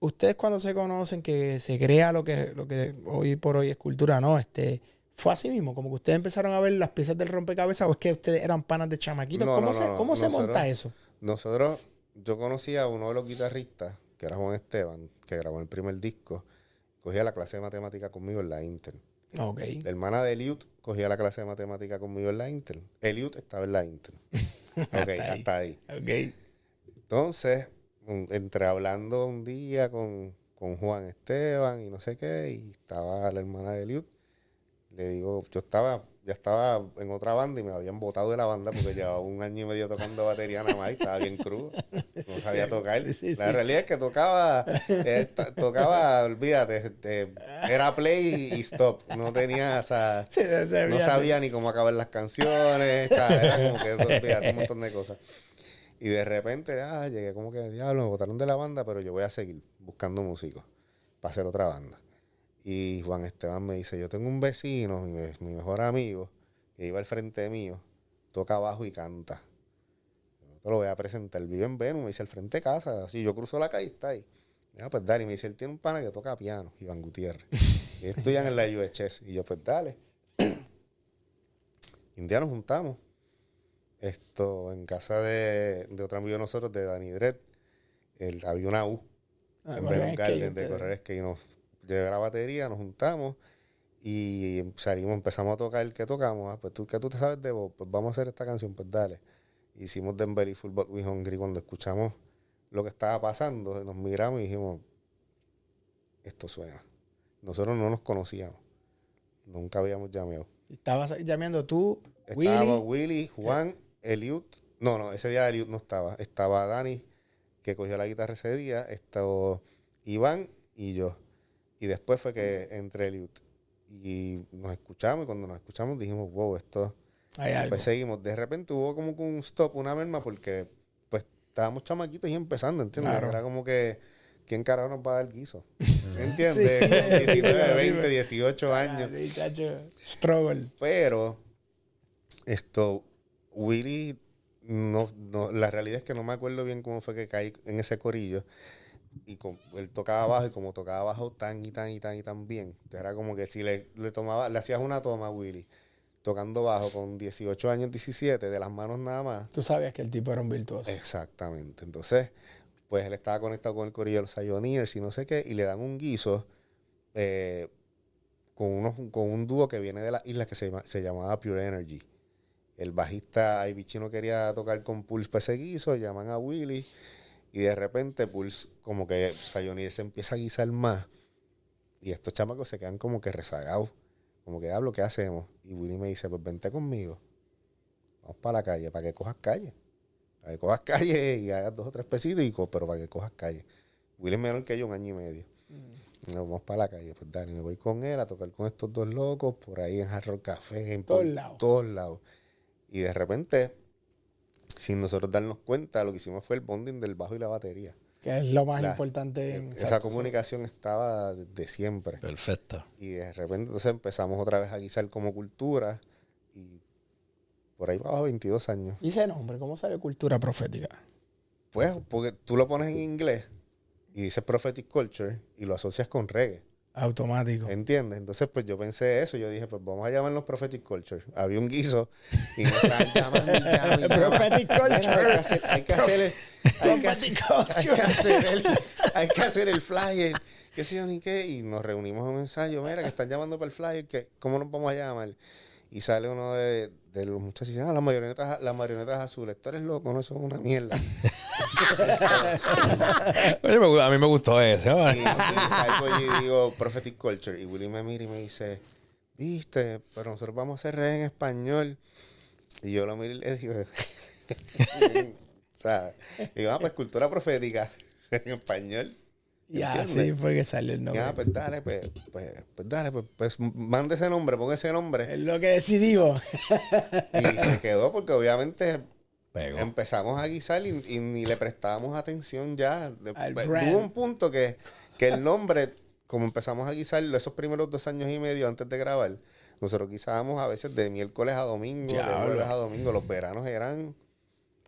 ustedes cuando se conocen que se crea lo que, lo que hoy por hoy es cultura, no, este, fue así mismo, como que ustedes empezaron a ver las piezas del rompecabezas o es que ustedes eran panas de chamaquitos, No, ¿cómo, no, se, no, cómo se monta eso? Nosotros, yo conocí a uno de los guitarristas, que era Juan Esteban, que grabó el primer disco. Cogía la clase de matemática conmigo en la Inter. Ok. La hermana de Eliud cogía la clase de matemática conmigo en la Inter. Eliud estaba en la Inter. Ok, ahí. hasta ahí. Ok. Entonces, entre hablando un día con, con Juan Esteban y no sé qué, y estaba la hermana de Eliud, le digo, yo estaba, ya estaba en otra banda y me habían botado de la banda porque llevaba un año y medio tocando batería nada más y estaba bien crudo. No sabía tocar. Sí, sí, la sí. realidad es que tocaba, eh, to- tocaba, olvídate, este, era play y stop. No tenía, o sea, no sabía ni cómo acabar las canciones, era como que olvídate, un montón de cosas. Y de repente, ah, llegué como que, diablo, me botaron de la banda, pero yo voy a seguir buscando músicos para hacer otra banda. Y Juan Esteban me dice, yo tengo un vecino, mi, me- mi mejor amigo, que iba al frente mío, toca bajo y canta. Yo te lo voy a presentar, vive en Venus, me dice, al frente de casa, así, yo cruzo la calle, está ahí. Ah, pues dale, y me dice, él tiene un pana que toca piano, Iván Gutiérrez. y estudian en la UHS. Y yo, pues dale. Un día nos juntamos. Esto, en casa de, de otro amigo de nosotros, de Dani Dredd. Había una U Ah, en Verón en Garden de correr que nos llevé la batería, nos juntamos y salimos, empezamos a tocar el que tocamos. Ah, pues tú, ¿qué tú te sabes de vos? Pues vamos a hacer esta canción, pues dale. Hicimos Belly Full But We Hungry cuando escuchamos lo que estaba pasando, nos miramos y dijimos, esto suena. Nosotros no nos conocíamos. Nunca habíamos llamado. Estabas llameando tú, Estaba Willy. Willy, Juan, Eliud. No, no, ese día Eliud no estaba. Estaba Dani, que cogió la guitarra ese día. Estaba Iván y yo. Y después fue que entré Eliud. Y nos escuchamos y cuando nos escuchamos dijimos, wow, esto... Hay algo. Pues seguimos. De repente hubo como que un stop, una merma, porque pues estábamos chamaquitos y empezando, ¿entiendes? Claro. Era como que, ¿quién carajo nos va a dar guiso? ¿Entiendes? Sí. Con 19, Dime. 20, 18 años. Struggle. Pero esto, Willy, no, no, la realidad es que no me acuerdo bien cómo fue que caí en ese corillo. Y con- él tocaba bajo y como tocaba bajo tan y tan y tan y tan bien. Era como que si le, le tomaba, le hacías una toma a Willy, tocando bajo con 18 años, 17, de las manos nada más. Tú sabías que el tipo era un virtuoso. Exactamente. Entonces, pues él estaba conectado con el corillo de los Pioneers y no sé qué, y le dan un guiso eh, con, unos, con un dúo que viene de las islas que se, llama- se llamaba Pure Energy. El bajista Ivy Chino quería tocar con Pulse para ese guiso, llaman a Willy, y de repente Pulse, como que Pioneers se empieza a guisar más, y estos chamacos se quedan como que rezagados. Como que hablo, ¿qué hacemos? Y Willy me dice, pues vente conmigo. Vamos para la calle, para que cojas calle. Para que cojas calle y hagas dos o tres pesitos, y pero para que cojas calle. Willy es menor que yo, un año y medio. Mm. Nos vamos para la calle. Pues Dani, me voy con él a tocar con estos dos locos, por ahí en Hard Rock Café, en Todos lados. todos lados. Y de repente, sin nosotros darnos cuenta, lo que hicimos fue el bonding del bajo y la batería. Que es lo más La- importante. en- esa exacto, comunicación estaba de siempre. Perfecto. Y de repente entonces empezamos otra vez a guisar como cultura y por ahí va 22 años. ¿Y ese nombre? ¿Cómo sale cultura profética? Pues porque tú lo pones en inglés y dices prophetic culture y lo asocias con reggae. Automático. ¿Entiendes? Entonces, pues yo pensé eso. Yo dije, pues vamos a llamarnos Prophetic Culture. Había un guiso y nos estaban llamando y llamando y llamando. Prophetic Mira, Hay que culture. hacer, hay que hacer el, hay que hacer, Prophetic hay que culture. hacer el, hay que hacer el flyer. ¿Qué sé yo ni qué? Y nos reunimos en un ensayo. Mira, que están llamando para el flyer. que ¿Cómo nos vamos a llamar? Y sale uno de, de los muchachos y dice, ah, las marionetas, las marionetas azules. Tú eres loco, no, eso es una mierda. Oye, me a mí me gustó ese. ¿no? Y, salgo y digo Prophetic Culture. Y Willy me mira y me dice, viste, pero nosotros vamos a hacer reggae en español. Y yo lo miro y le digo, o sea, digo, ah, pues cultura profética en español. Y así fue que salió el nombre. ah, pues dale, pues, pues, pues dale, pues, pues mande ese nombre, ponga ese nombre. Es lo que decidimos. Y se quedó porque obviamente empezamos a guisar y, y ni le prestábamos atención ya. Pues. Hubo un punto que, que el nombre, como empezamos a guisar esos primeros dos años y medio antes de grabar, nosotros guisábamos a veces de miércoles a domingo, de jueves a domingo. Los veranos eran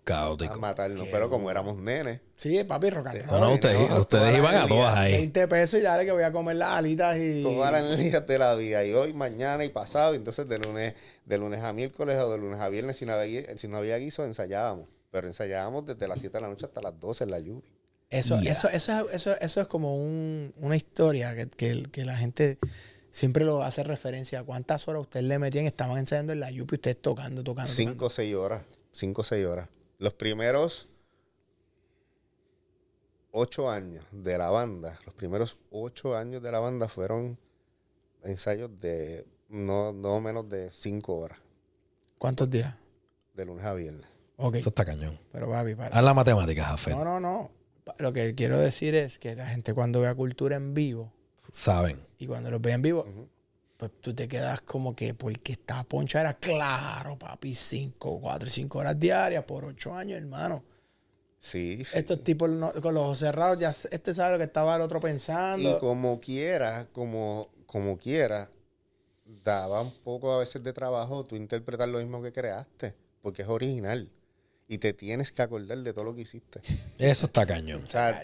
a Caótico. matarnos, pero como éramos nenes, Sí, papi, rock and roll. no, ustedes, no, iban a todas ahí. 20 pesos y dale que voy a comer las alitas y... todas las días de la vida, y hoy, mañana y pasado, y entonces de lunes, de lunes a miércoles o de lunes a viernes, si no había, si no había guiso, ensayábamos. Pero ensayábamos desde las 7 de la noche hasta las 12 en la lluvia. Eso, Ya. eso, eso, eso, eso es como un- una historia que, que, que la gente siempre lo hace referencia a cuántas horas ustedes le metían, estaban ensayando en la yupi, ustedes tocando, tocando. Cinco o seis horas. Cinco o seis horas. Los primeros ocho años de la banda, los primeros ocho años de la banda fueron ensayos de no, no menos de cinco horas. ¿Cuántos días? de lunes a viernes. Ok, Eso está cañón. pero papi, para. Haz la matemática, Jafet. No, no, no. Lo que quiero decir es que la gente cuando vea cultura en vivo Saben. y cuando los ve en vivo. Pues tú te quedas como que porque está ponchara, claro, papi, cinco, cuatro y cinco horas diarias por ocho años, hermano. Sí, sí. Estos tipos no- con los ojos cerrados, ya este sabe lo que estaba el otro pensando. Y como quiera, como, como quiera, daba un poco a veces de trabajo tú interpretar lo mismo que creaste, porque es original. Y te tienes que acordar de todo lo que hiciste. Eso está cañón. O sea,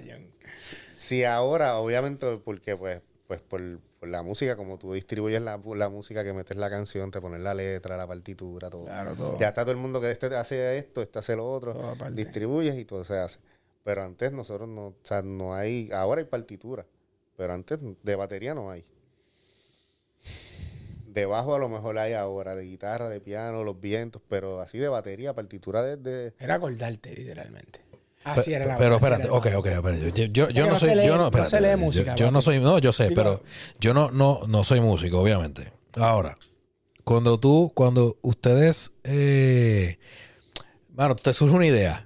si ahora, obviamente, porque pues, pues por, por la música, como tú distribuyes la, la música, que metes la canción, te pones la letra, la partitura, todo. Claro, todo. Ya está todo el mundo que este hace esto, este hace lo otro, distribuyes y todo se hace. Pero antes nosotros no, o sea, no hay, ahora hay partitura, pero antes de batería no hay. De bajo a lo mejor hay ahora, de guitarra, de piano, los vientos, pero así de batería, partitura desde... Era acordarte, literalmente. Así era la pero espérate, ok, ok, espérate. Yo, yo, yo no no soy, se lee- yo no, no se espérate, lee yo- música, Yo, no papi. soy, no, yo sé, Digo- pero yo no, no, no soy músico, obviamente. Ahora, cuando tú, cuando ustedes, eh, bueno, te surge una idea.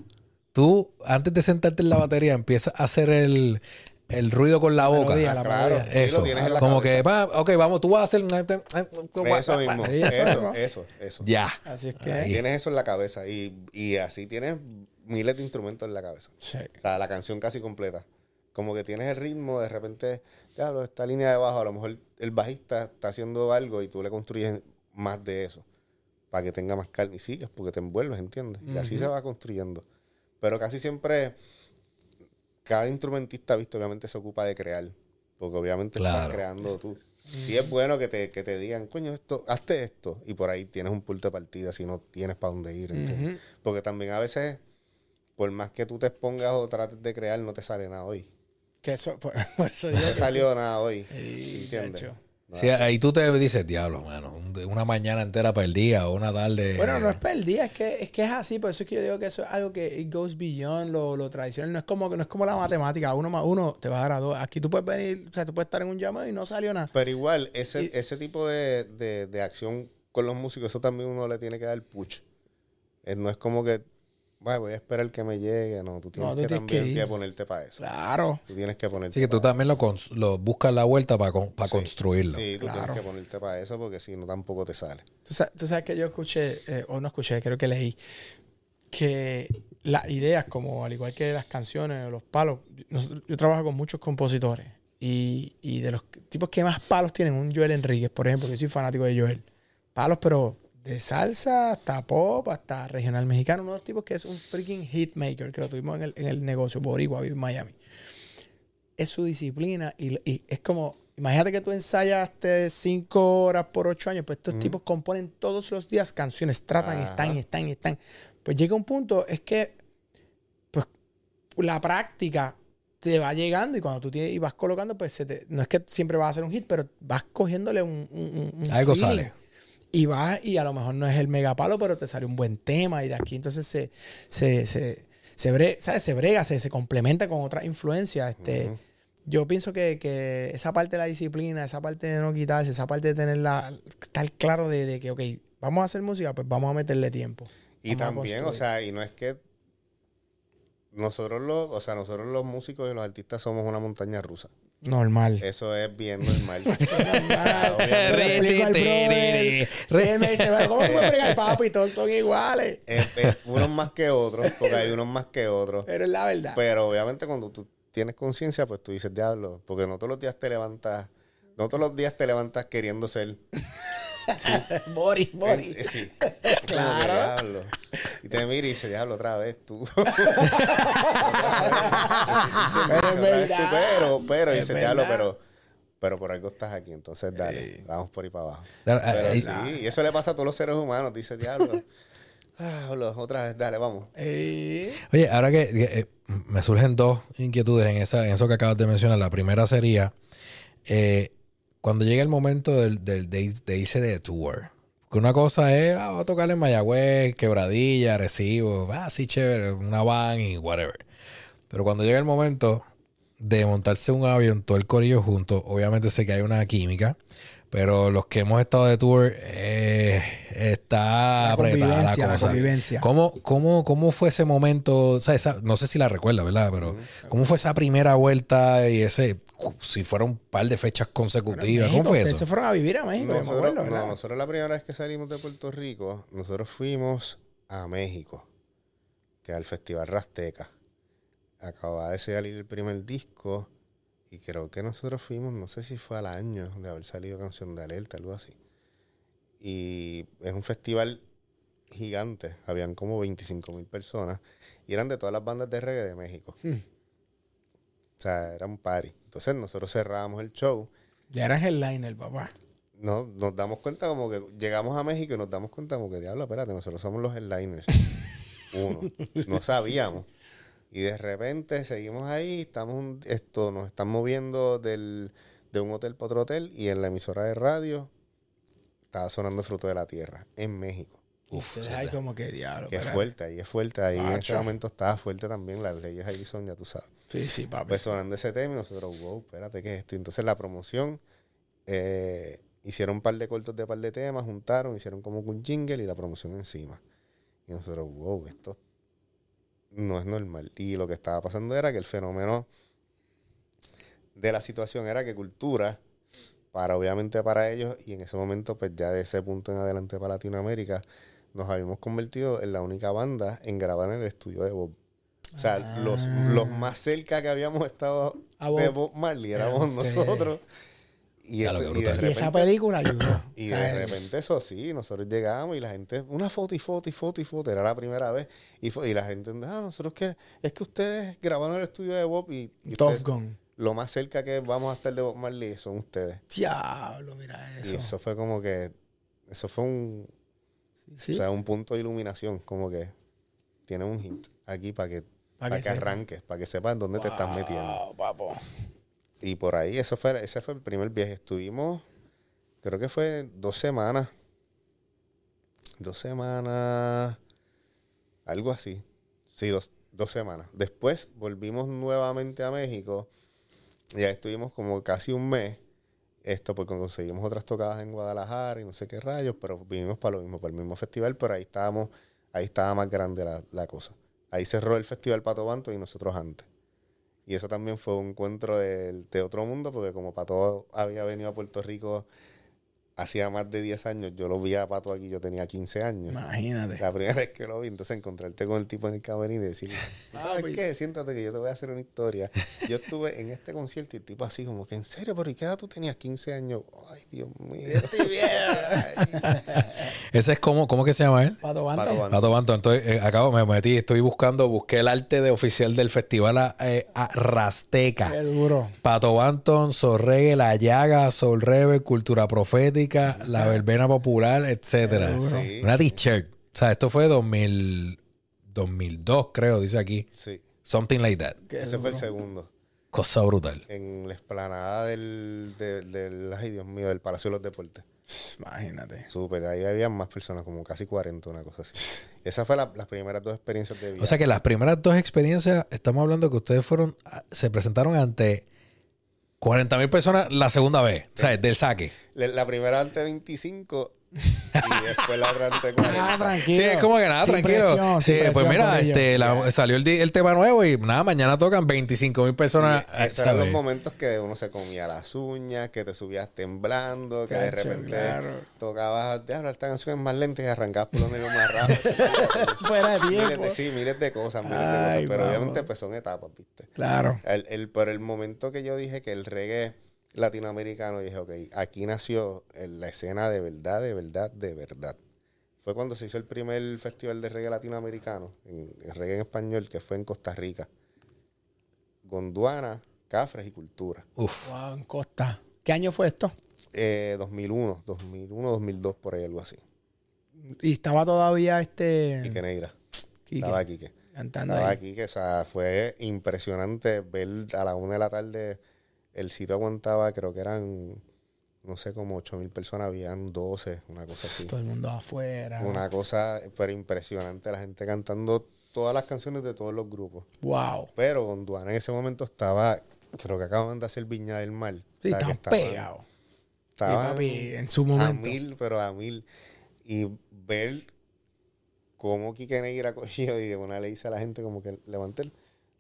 Tú, antes de sentarte en la batería, empiezas a hacer el, el ruido con la boca. melodía, Ah, la claro, melodía. Eso, lo tienes en la como cabeza. que, va, ok, vamos, tú vas a hacer... Eso mismo, Sí, eso eso, mismo. eso, eso. Ya. Así es que. Ahí. Tienes eso en la cabeza y, y así tienes miles de instrumentos en la cabeza. Sí. O sea, la canción casi completa. Como que tienes el ritmo, de repente, claro, esta línea de bajo, a lo mejor el bajista está haciendo algo y tú le construyes más de eso para que tenga más carne y sigues porque te envuelves, ¿entiendes? Y así se va construyendo. Pero casi siempre, cada instrumentista, visto, obviamente se ocupa de crear, porque obviamente estás Claro. creando tú. Sí es bueno que te, que te digan, coño, esto, hazte esto, y por ahí tienes un punto de partida si no tienes para dónde ir, ¿entiendes? Ujú. Porque también a veces, por más que tú te expongas o trates de crear, no te sale nada hoy. Que eso, por, por eso No te que- salió nada hoy. Sí, ¿Entiendes? Sí, ahí tú te dices, diablo, mano, un- una mañana entera perdida o una tarde... Bueno, no es perdida, es que, es que es así, por eso es que yo digo que eso es algo que it goes beyond lo, lo tradicional. No es como no es como la matemática, uno más uno te va a dar a dos. Aquí tú puedes venir, o sea, tú puedes estar en un llamado y no salió nada. Pero igual, ese, Y- ese tipo de, de- de acción con los músicos, eso también uno le tiene que dar push. Eh, no es como que, "Vaya, voy a esperar que me llegue. No, tú tienes No, tú que tienes que también que, ir. ponerte para eso. Claro. Tú tienes que ponerte Así que tú para también lo, buscas la vuelta para Sí. construirlo. Sí, tú Claro. tienes que ponerte para eso porque si no tampoco te sale. Tú sabes, tú sabes que yo escuché, eh, o no escuché, creo que leí, que las ideas, como al igual que las canciones o los palos, nosotros- yo trabajo con muchos compositores y, y de los tipos que más palos tienen, un Joel Enríquez, por ejemplo, que yo soy fanático de Joel. Palos, pero de salsa hasta pop, hasta regional mexicano, uno de los tipos que es un freaking hitmaker, que lo tuvimos en el, en el negocio, Boricua, en Miami. Es su disciplina y, y es como, imagínate que tú ensayaste cinco horas por ocho años, pues estos tipos componen todos los días canciones, tratan, Ajá. están, están, están. Pues llega un punto, es que, pues, la práctica te va llegando y cuando tú tienes, y vas colocando, pues se te- no es que siempre vas a hacer un hit, pero vas cogiéndole un, un- un- un Algo feeling. sale. Y vas, y a lo mejor no es el megapalo, pero te sale un buen tema. Y de aquí entonces se, se, se, se, bre- ¿sabes? se brega, se, se complementa con otras influencias. Este. Yo pienso que, que esa parte de la disciplina, esa parte de no quitarse, esa parte de tener la, estar claro de, de que, ok, vamos a hacer música, pues vamos a meterle tiempo. Y también, o sea, y no es que nosotros los, o sea, nosotros los músicos y los artistas somos una montaña rusa. Normal. Eso es bien normal. normal. obviamente. Se lo explico al brother. Y él me dice, "Pero ¿cómo tú me bregas, papi? Todos son iguales. Eh, eh, unos más que otros, porque hay unos más que otros. Pero es la verdad. Pero obviamente cuando tú tienes conciencia, pues tú dices, diablo, porque no todos los días te levantas, no todos los días te levantas queriendo ser. Boris, Boris. Eh, sí. Claro. Diablo. Y te mira y dice, diablo, otra vez tú. Pero vez tú. Pero, pero, y diablo, pero, pero por algo estás aquí. Entonces, dale, vamos por ahí para abajo. Pero ahí- sí, y eso le pasa a todos los seres humanos. Dice, diablo. Ah, diablo, otra vez, dale, vamos. Eh, Oye, ahora que que, eh, me surgen dos inquietudes en, esa, en eso que acabas de mencionar. La primera sería, eh, cuando llega el momento del, del- de, de irse de tour, que una cosa es, ah, voy a tocar en Mayagüez, Quebradilla, Recibo, ah, sí, chévere, una van y whatever. Pero cuando llega el momento de montarse un avión, todo el corillo junto, obviamente sé que hay una química, pero los que hemos estado de tour, eh, está La apretada la cosa. convivencia. ¿Cómo, cómo, ¿Cómo fue ese momento? O sea, esa- no sé si la recuerdas, ¿verdad? Pero ¿cómo fue esa primera vuelta y ese, si fueron un par de fechas consecutivas? México, ¿Cómo fue eso? se fueron a vivir a México, me Nosotros, acuerdo, no, nosotros la primera vez que salimos de Puerto Rico, nosotros fuimos a México, que al Festival Rasteca. Acababa de salir el primer disco y creo que nosotros fuimos, no sé si fue al año de haber salido Canción de Alerta, algo así. Y es un festival gigante, habían como 25 mil personas y eran de todas las bandas de reggae de México. Hmm. O sea, era un party. Entonces nosotros cerrábamos el show Ya eran headliner, papá. no, nos damos cuenta como que llegamos a México y nos damos cuenta como que, diablo, espérate, nosotros somos los headliners. Uno. No sabíamos. Y de repente seguimos ahí, estamos un- esto, nos están moviendo del, de un hotel para otro hotel y en la emisora de radio estaba sonando Fruto de la Tierra en México. Uf, Entonces hay como que diablo. Que es fuerte, ahí es fuerte, ahí en ese momento estaba fuerte también, las leyes ahí son, ya tú sabes. Sí, sí, papi. Pues sonando ese tema y nosotros, wow, espérate, ¿qué es esto? Entonces la promoción, eh, hicieron un par de cortos de par de temas, juntaron, hicieron como un jingle y la promoción encima. Y nosotros, wow, esto no es normal. Y lo que estaba pasando era que el fenómeno de la situación era que cultura, para obviamente para ellos, y en ese momento, pues ya de ese punto en adelante para Latinoamérica, nos habíamos convertido en la única banda en grabar en el estudio de Bob. O sea, los, los más cerca que habíamos estado A de Bob. Marley éramos nosotros. Y, eso- y y esa película ayudó. y O sea, de repente eso sí, nosotros llegamos y la gente, una foto y foto y foto y foto, era la primera vez. Y, y la gente, ah, nosotros que, es que ustedes grabaron en el estudio de Bob y, y Tough ustedes- Gun. lo más cerca que vamos a estar de Bob Marley son ustedes. Diablo, mira Y eso. eso fue como que, eso fue un, Sí, o sea, un punto de iluminación, como que tiene un hint aquí para que, para que, arranques, para que sepas dónde te estás metiendo. Papo. Y por ahí, eso fue, ese fue el primer viaje. Estuvimos, creo que fue dos semanas. Dos semanas, algo así. Sí, dos, dos semanas. Después volvimos nuevamente a México. Ya estuvimos como casi un mes. Esto porque conseguimos otras tocadas en Guadalajara y no sé qué rayos, pero vinimos para lo mismo, para el mismo festival, pero ahí estábamos, ahí estaba más grande la, la cosa. Ahí cerró el festival Pato Banto y nosotros antes. Y eso también fue un encuentro del- de, otro mundo, porque como Pato había venido a Puerto Rico hacía más de 10 años, yo lo vi a Pato aquí, yo tenía 15 años. Imagínate. La primera vez que lo vi, entonces encontrarte con el tipo en el camerino y decirle, ¿tú Ah, sabes pues- qué? Siéntate que yo te voy a hacer una historia. Yo estuve en este concierto y el tipo así como que, ¿en serio? ¿Pero y qué edad tú tenías? 15 años. Ay, Dios mío. Estoy bien. Ese es como, ¿cómo que se llama él? Pato Banton. Pato Banton. Pato Banton. Entonces, eh, acabo, me metí, estoy buscando, busqué el arte de oficial del festival a- eh, a Rasteca. Qué duro. Pato Banton, Sorregue, La Llaga, Soul Rebel, Cultura Profética, La Verbena Popular, etcétera. Sí. Una t-shirt. O sea, esto fue 2000, 2002, creo, dice aquí. Sí, Something like that. Qué ese fue el segundo. Cosa brutal. En la explanada del, del, del- ay Dios mío, del Palacio de los Deportes. Imagínate. Súper, ahí había más personas, como casi 40, una cosa así. Esa fue la- las primeras dos experiencias de vida. O sea que las primeras dos experiencias, estamos hablando que ustedes fueron, se presentaron ante 40 mil personas la segunda vez, o sea, del saque. la, primera ante 25 y después la otra ante 40. Ah, tranquilo. Sí, es como que nada, Sin tranquilo. presión, sí, pues mira, este, la- salió el, di- el tema nuevo y nada, mañana tocan 25 mil personas. Y esos eran los momentos que uno se comía las uñas, que te subías temblando, que de repente claro. tocabas, déjame esta canción es más lenta y arrancabas por los nervios más rápido. Fuera de miles tiempo. de, sí, miles de cosas, miles de cosas. Pero vamos. obviamente pues son etapas, ¿viste? Claro. El, el, por el momento que yo dije que el reggae latinoamericano, dije, ok, aquí nació la escena de verdad, de verdad, de verdad. Fue cuando se hizo el primer festival de reggae latinoamericano, en, en reggae en español, que fue en Costa Rica. Gondwana, Cafres y Cultura. Uf. Wow, en Costa. ¿Qué año fue esto? Eh, 2001, 2001, 2002, por ahí, algo así. Y estaba todavía este. Quique Negra. Quique Estaba Quique. cantando Estaba ahí. aquí, que o sea, fue impresionante ver a la una de la tarde. El sitio aguantaba, creo que eran, no sé, como 8 mil personas, habían 12, una cosa así. Todo el mundo afuera. Una cosa, pero impresionante, la gente cantando todas las canciones de todos los grupos. Wow. Pero Gondwana en ese momento estaba, creo que acaban de hacer Viña del Mar. Sí, están estaban- pegados. Papi, en su a momento. mil, pero a mil. Y ver cómo Quique Negra cogió y de una le dice a la gente como que levante, el-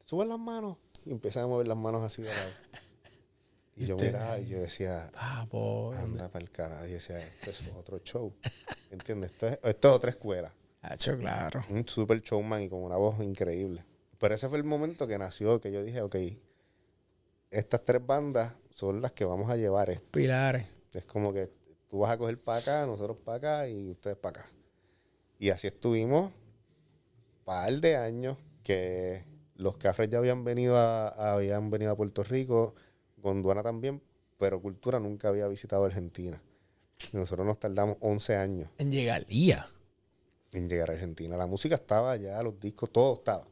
suban las manos. Y empiezan a mover las manos así de lado. Y yo Este- miraba y yo decía, Papo, anda para el carajo. Y yo decía, esto es otro show. ¿Entiendes? Esto es, esto es otra escuela. Hacho, claro. Un super showman y con una voz increíble. Pero ese fue el momento que nació, que yo dije, ok, estas tres bandas son las que vamos a llevar esto. Pilares. Es como que tú vas a coger para acá, nosotros para acá y ustedes para acá. Y así estuvimos par de años que los cafres ya habían venido a- habían venido a Puerto Rico, Gondwana también, pero Cultura nunca había visitado Argentina. Y nosotros nos tardamos 11 años En llegar. Día. en llegar a Argentina. La música estaba ya, los discos, todo estaba.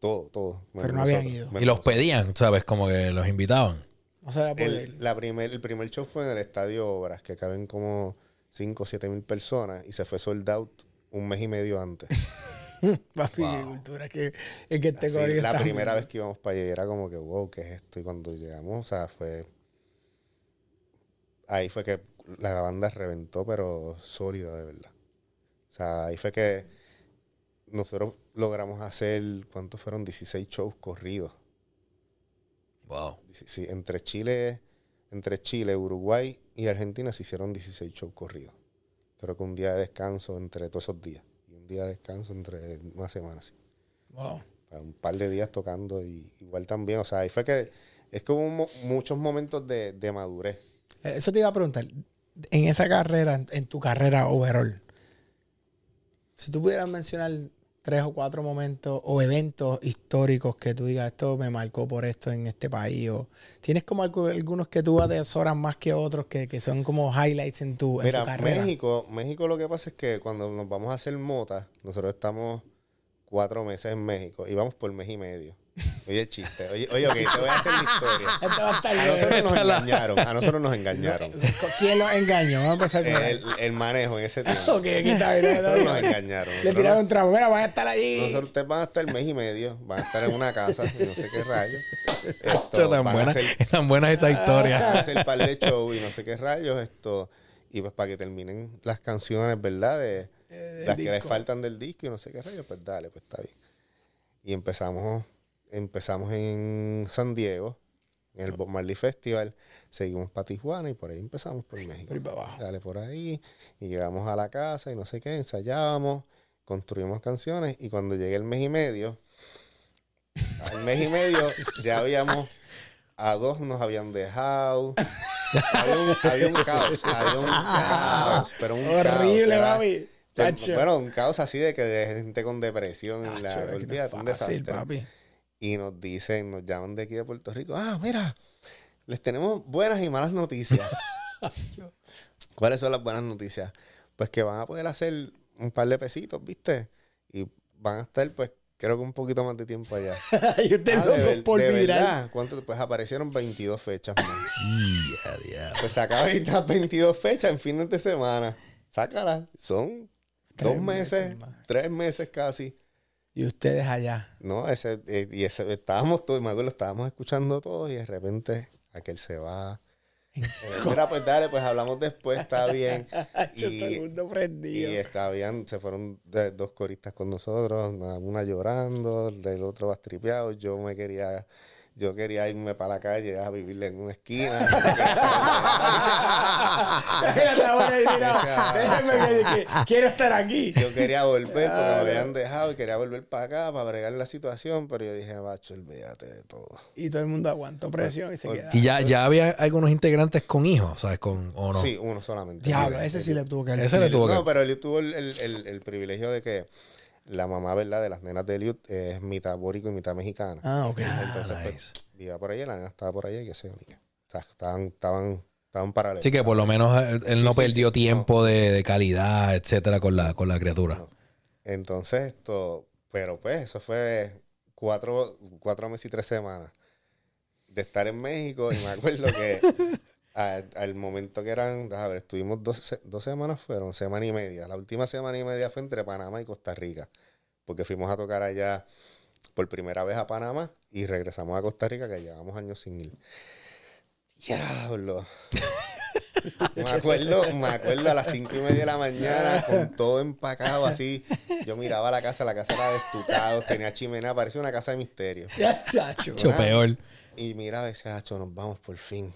Todo, todo. Pero no habían ido. Y los nosotros. pedían, ¿sabes? Como que los invitaban. No se va a poder. El, la primer, el primer show fue en el Estadio Obras, que caben como 5 o 7 mil personas y se fue sold out un mes y medio antes. Papi, qué cultura que es que este Así, la primera vez que íbamos para allá era como que, wow, ¿qué es esto? Y cuando llegamos, o sea, fue... Ahí fue que la banda reventó, pero sólida, de verdad. O sea, ahí fue que nosotros logramos hacer, ¿cuántos fueron? 16 shows corridos. Wow. Sí, entre Chile, entre Chile, Uruguay y Argentina se hicieron 16 shows corridos. Pero con un día de descanso entre todos esos días. Un día de descanso entre una semana, así. Wow. Un par de días tocando y igual también. O sea, ahí fue que es como mo- muchos momentos de, de madurez. Eh, Eso te iba a preguntar. En esa carrera, en tu carrera overall, si tú pudieras mencionar tres o cuatro momentos o eventos históricos que tú digas, esto me marcó por esto en este país, o tienes como algunos que tú atesoras más que otros que, que son como highlights en tu, en tu Mira, carrera. México, México lo que pasa es que cuando nos vamos a hacer mota, nosotros estamos cuatro meses en México y vamos por mes y medio. Oye, el chiste. Oye, oye, ok, te voy a hacer la historia. Esto va a estar A bien. nosotros nos engañaron. A nosotros nos engañaron. ¿Quién los engañó? Vamos a empezar con El, el manejo en ese tiempo. Ok, aquí está bien, Nosotros nos engañaron. Le tiraron tramo. Mira, van a estar allí. Nosotros ustedes van a estar mes y medio, van a estar en una casa y no sé qué rayos. Esto, tan buena, hacer, tan buena esa van a historia. hacer par de show y no sé qué rayos esto. Y pues para que terminen las canciones, ¿verdad? De, las que les faltan del disco y no sé qué rayos, pues dale, pues está bien. Y empezamos, empezamos en San Diego, en el Bob Marley Festival. Seguimos para Tijuana y por ahí empezamos por México. Por abajo. Dale por ahí. Y llegamos a la casa y no sé qué, ensayábamos, construimos canciones y cuando llegué el mes y medio, al mes y medio ya habíamos, a dos nos habían dejado. había, un, había un caos, había un caos, pero un Horrible, caos, bueno, un caos así de que de gente con depresión. en la, olvídate, un desastre. papi. Y nos dicen, nos llaman de aquí de Puerto Rico. Ah, mira, les tenemos buenas y malas noticias. ¿Cuáles son las buenas noticias? Pues que van a poder hacer un par de pesitos, ¿viste? Y van a estar, pues, creo que un poquito más de tiempo allá. y usted Ah, de, por verdad. ¿Cuánto? Pues aparecieron 22 fechas. Ya, ya. pues saca estas 22 fechas en fines de semana. Sácalas. Son Tres dos meses, tres meses casi. Y ustedes allá. No, ese, eh, y ese, estábamos todos, me acuerdo, estábamos escuchando todo y de repente aquel se va. Eh, mira, pues dale, pues hablamos después, está bien. Y- todo el mundo prendido. Y está bien, se fueron de- dos coristas con nosotros, una, una llorando, el otro bastripeado. Yo me quería, yo quería irme para la calle a vivirle en una esquina. Quiero estar aquí. Yo quería volver porque me habían dejado y quería volver para acá para bregar la situación, pero yo dije, bacho, olvídate de todo. Y todo el mundo aguantó presión y se queda. Y ya, ya había algunos integrantes con hijos, ¿sabes? Con, ¿O no? Sí, uno solamente. Diablo, ese sí, sí le tuvo que Ese le tuvo que- No, pero él tuvo el, el- el- el privilegio de que la mamá, ¿verdad? De las nenas de Eliud es mitad bórico y mitad mexicana. Ah, ok. Entonces, pues, nice. iba por ahí, la nena estaba por allá y qué sé yo. O sea, estaban, estaban, estaban paralelos. Así que por lo menos eh, él Sí, no sí, perdió sí. tiempo de, de calidad, etcétera, con la, con la criatura. No. Entonces, esto, pero pues, eso fue cuatro, cuatro meses y tres semanas de estar en México y me acuerdo que a- al momento que eran, a ver, estuvimos dos, dos semanas, fueron semana y media. La última semana y media fue entre Panamá y Costa Rica, porque fuimos a tocar allá por primera vez a Panamá y regresamos a Costa Rica, que llevamos años sin ir. Diablo. Me acuerdo, me acuerdo a las cinco y media de la mañana con todo empacado así. Yo miraba la casa, la casa era de estucados, tenía chimenea, parecía una casa de misterio. Ya, peor. Y miraba y decía, Hacho, nos vamos por fin.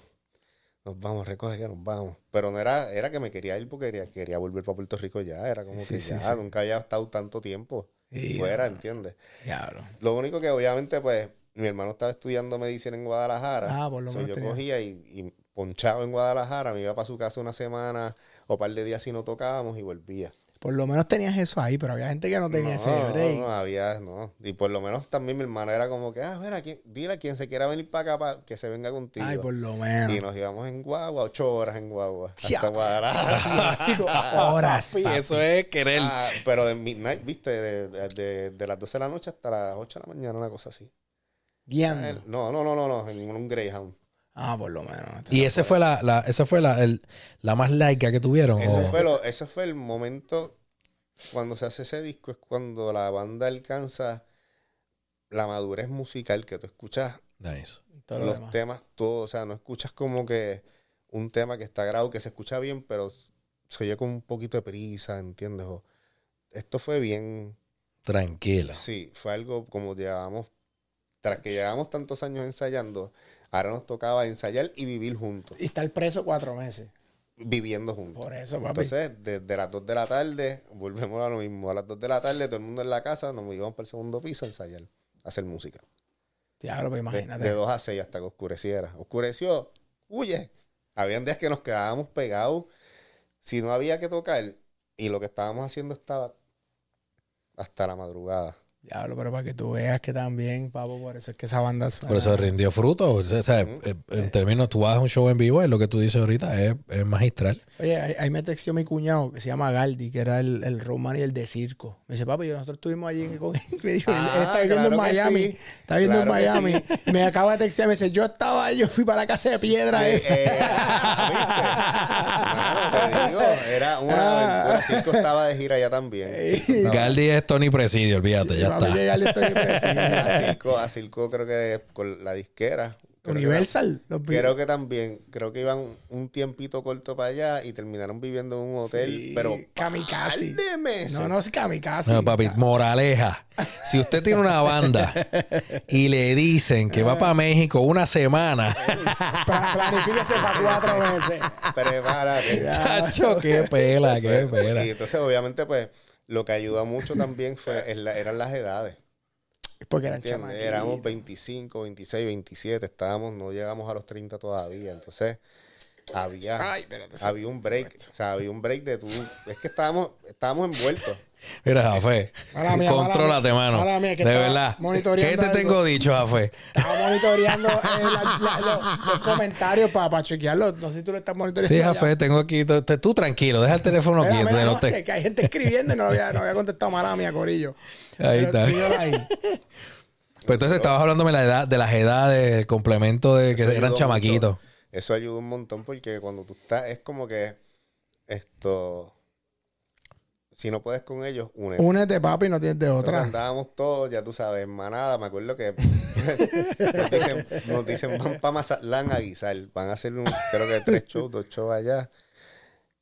Nos vamos, recoge que nos vamos. Pero no era, era que me quería ir porque quería, quería volver para Puerto Rico ya. Era como Sí, que sí, ya, sí. nunca había estado tanto tiempo Sí, fuera, ¿entiendes? Diablo. Lo único que obviamente, pues, mi hermano estaba estudiando medicina en Guadalajara. Ah, por lo menos yo tenía- cogía y, y ponchaba en Guadalajara, me iba para su casa una semana o par de días si no tocábamos y volvía. Por lo menos tenías eso ahí, pero había gente que no tenía ese no, break. no, había, no. Y por lo menos también mi hermano era como que, ah, mira, ¿quién- dile a quien se quiera venir para acá para que se venga contigo. Ay, por lo menos. Y nos íbamos en guagua, ocho horas en guagua, Ya. hasta Guadalajara. Horas, papi. eso es querer. Ah, pero de midnight, viste, de, de- de- de las 12 de la noche hasta las 8 de la mañana, una cosa así. Guiando. No, no, no, no, no, en un Greyhound. Ah, por lo menos. Y ese fue la, la, esa fue la, el- la más laica que tuvieron. Ese ¿o? fue, lo, ese fue el momento cuando se hace ese disco, es cuando la banda alcanza la madurez musical que tú escuchas Nice. Todo los temas, todo, o sea, no escuchas como que un tema que está grabado, que se escucha bien, pero se oye con un poquito de prisa, ¿entiendes? O- esto fue bien, Tranquila. sí, fue algo como llevábamos, tras que llevábamos tantos años ensayando, ahora nos tocaba ensayar y vivir juntos, Y estar preso cuatro meses. viviendo juntos. Por eso, papi. Entonces, desde las 2 de la tarde, volvemos a lo mismo. A las 2 de la tarde, todo el mundo en la casa, nos íbamos para el segundo piso a ensayar, a hacer música. Diablo, pues imagínate. de 2 a 6 hasta que oscureciera. Oscureció, huye. Habían días que nos quedábamos pegados. Si no había que tocar, y lo que estábamos haciendo estaba hasta la madrugada. Diablo, pero para que tú veas que también, papo, por eso es que esa banda suena. Por eso rindió fruto. O sea, o sea, eh, en términos, tú vas a un show en vivo y lo que tú dices ahorita es, es magistral. Oye, ahí, ahí me textió mi cuñado que se llama Galdi, que era el, el road manager de circo. Me dice, papi, yo- nosotros estuvimos allí con él. Me dijo, él- él Ah, está viviendo en claro Miami. sí. Está viviendo Claro en Miami. Me acaba de textear, me dice, yo estaba ahí, yo fui para la casa de piedra Sí, esa. eh, ¿viste? Mano, te digo, era una Ah. aventura. Circo estaba de gira allá también. Galdi es Tony Presidio, olvídate, ya Está. estoy a Circo, a Circo creo que con la disquera creo que Universal. los Creo que también, creo que iban un tiempito corto para allá y terminaron viviendo en un hotel, Sí, pero kamikaze. par de meses. No, no es kamikaze. No, papi, moraleja. Si usted tiene una banda y le dicen que va para México una semana, Planifíquese para cuatro meses. Prepárate. chacho, qué pela, qué pela. Y entonces, obviamente, pues, lo que ayudó mucho también fue, eran las edades. Porque eran chamaquitos. Éramos 25, 26, 27, estábamos, no llegamos a los 30 todavía. Entonces, había, Ay, espérate, sí. había un break. O sea, había un break de tú. Es que estábamos, estábamos envueltos. Mira, Jafé, contrólate, mano. Mala mía, que de verdad. monitoreando ¿Qué te algo. tengo dicho, Jafé? Estaba monitoreando eh, la- la- los, los comentarios para chequearlos. No sé si tú lo estás monitoreando. Sí. Jafé, tengo aquí. Tú, tú tranquilo, deja el teléfono Mira, quieto. mira, no no te- sé, que hay gente escribiendo y no había, no había contestado mala mía, Corillo. Ahí Pero está. ahí. Pues entonces estabas hablándome la edad, de las edades, el complemento de que Eso eran chamaquitos. mucho. Eso ayuda un montón porque cuando tú estás, es como que esto. Si no puedes con ellos, únete. Únete, papi, no tienes de Entonces otra. andábamos todos, ya tú sabes, manada. Me acuerdo que nos, dicen, nos dicen, van para Mazatlán a guisar. Van a hacer, un, creo que tres shows, dos shows allá.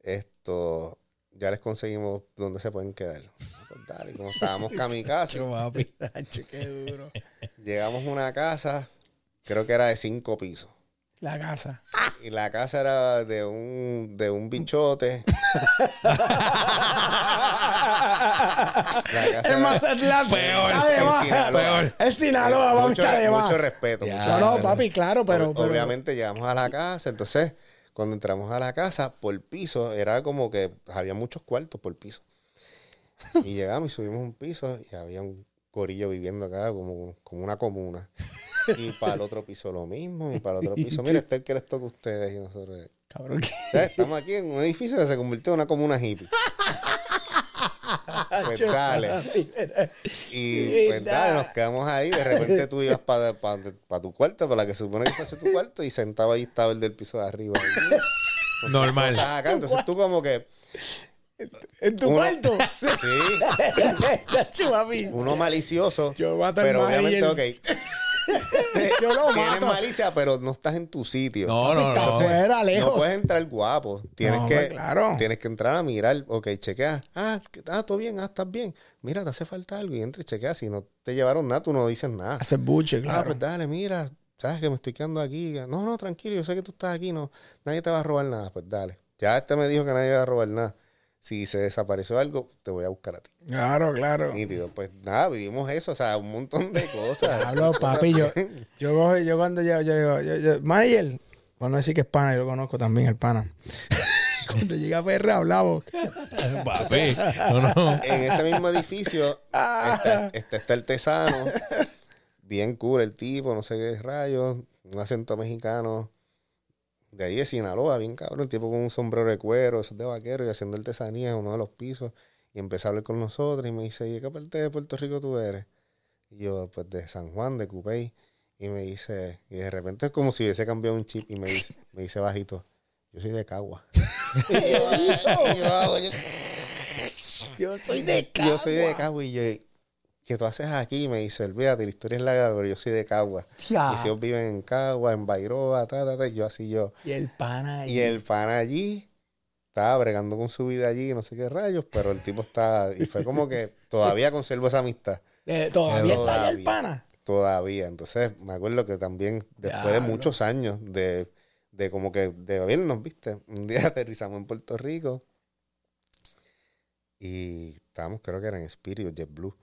Esto, ya les conseguimos dónde se pueden quedar. Pues dale, como estábamos kamikaze, qué duro. llegamos a una casa, creo que era de cinco pisos. La casa. Y la casa era de un, de un bichote. La casa Es era- Mazatlán. Peor, más. Sinaloa. Peor. Es Sinaloa, papi, mucho, más. mucho respeto. Ya. mucho No, no, papi, claro, pero- Obviamente llegamos a la casa, entonces cuando entramos a la casa, por piso, era como que había muchos cuartos por piso. Y llegamos y subimos un piso y había un corillo viviendo acá como, como una comuna. Y para el otro piso lo mismo, y para el otro piso, mira, este es el que les toca a ustedes y nosotros. Cabrón, ¿qué? Estamos aquí en un edificio que se convirtió en una comuna hippie. Pues dale. Y pues dale, nos quedamos ahí. De repente tú ibas para tu cuarto, para la que se supone que fuese tu cuarto, y sentado ahí estaba el del piso de arriba. Normal. Cosas acá. Entonces tú como que, ¿En tu Uno- cuarto? sí, uno malicioso. Yo mato al Pero obviamente, ok. Yo lo Tienes mato. malicia, pero no estás en tu sitio. No, no, no. No lejos. puedes entrar guapo. Tienes No, que claro. tienes que entrar a mirar. Ok, chequea. Ah, ah, todo bien, ah, estás bien. Mira, te hace falta algo y entra y chequea. Si no te llevaron nada, tú no dices nada. Hacer buche, Ah, claro. pues dale, mira, sabes que me estoy quedando aquí. No, no, tranquilo, yo sé que tú estás aquí, no, nadie te va a robar nada. Pues dale. Ya este me dijo que nadie va a robar nada. Si se desapareció algo, te voy a buscar a ti. Claro, claro. Nítido. Pues nada, vivimos eso, o sea, un montón de cosas. Hablo, papi, yo, yo, cojo- yo cuando yo, yo digo, yo, yo, manager, cuando decir que es pana, yo lo conozco también, el pana. cuando llega PR hablamos. Papi. No, no. en ese mismo edificio Ah. está, está este artesano, bien cool el tipo, no sé qué rayos, un acento mexicano. De ahí de Sinaloa, bien cabrón, el tipo con un sombrero de cuero, esos de vaquero, y haciendo artesanía en uno de los pisos. Y empezó a hablar con nosotros y me dice, ¿y qué parte de Puerto Rico tú eres? Y yo, pues de San Juan, de Cupey. Y me dice, y de repente es como si hubiese cambiado un chip y me dice, me dice bajito, yo soy de Cagua. y yo, "Ay, y yo, "Ah, yo- Yo soy de yo soy de Cagua y yo, ¿qué tú haces aquí? Y me dice, olvídate, la historia es larga, pero yo soy de Cagua. Ya. Mis hijos viven en Cagua, en Bairoa, ta, ta, ta, y yo así yo. Y el pana ahí. Y el pan allí estaba bregando con su vida allí, no sé qué rayos, pero el tipo está, y fue como que todavía conservo esa amistad, Eh, todavía está allá el pana. todavía. Entonces me acuerdo que también, después de muchos años de, de como que de vernos, viste, un día aterrizamos en Puerto Rico y estábamos, creo que era en Spirit o JetBlue,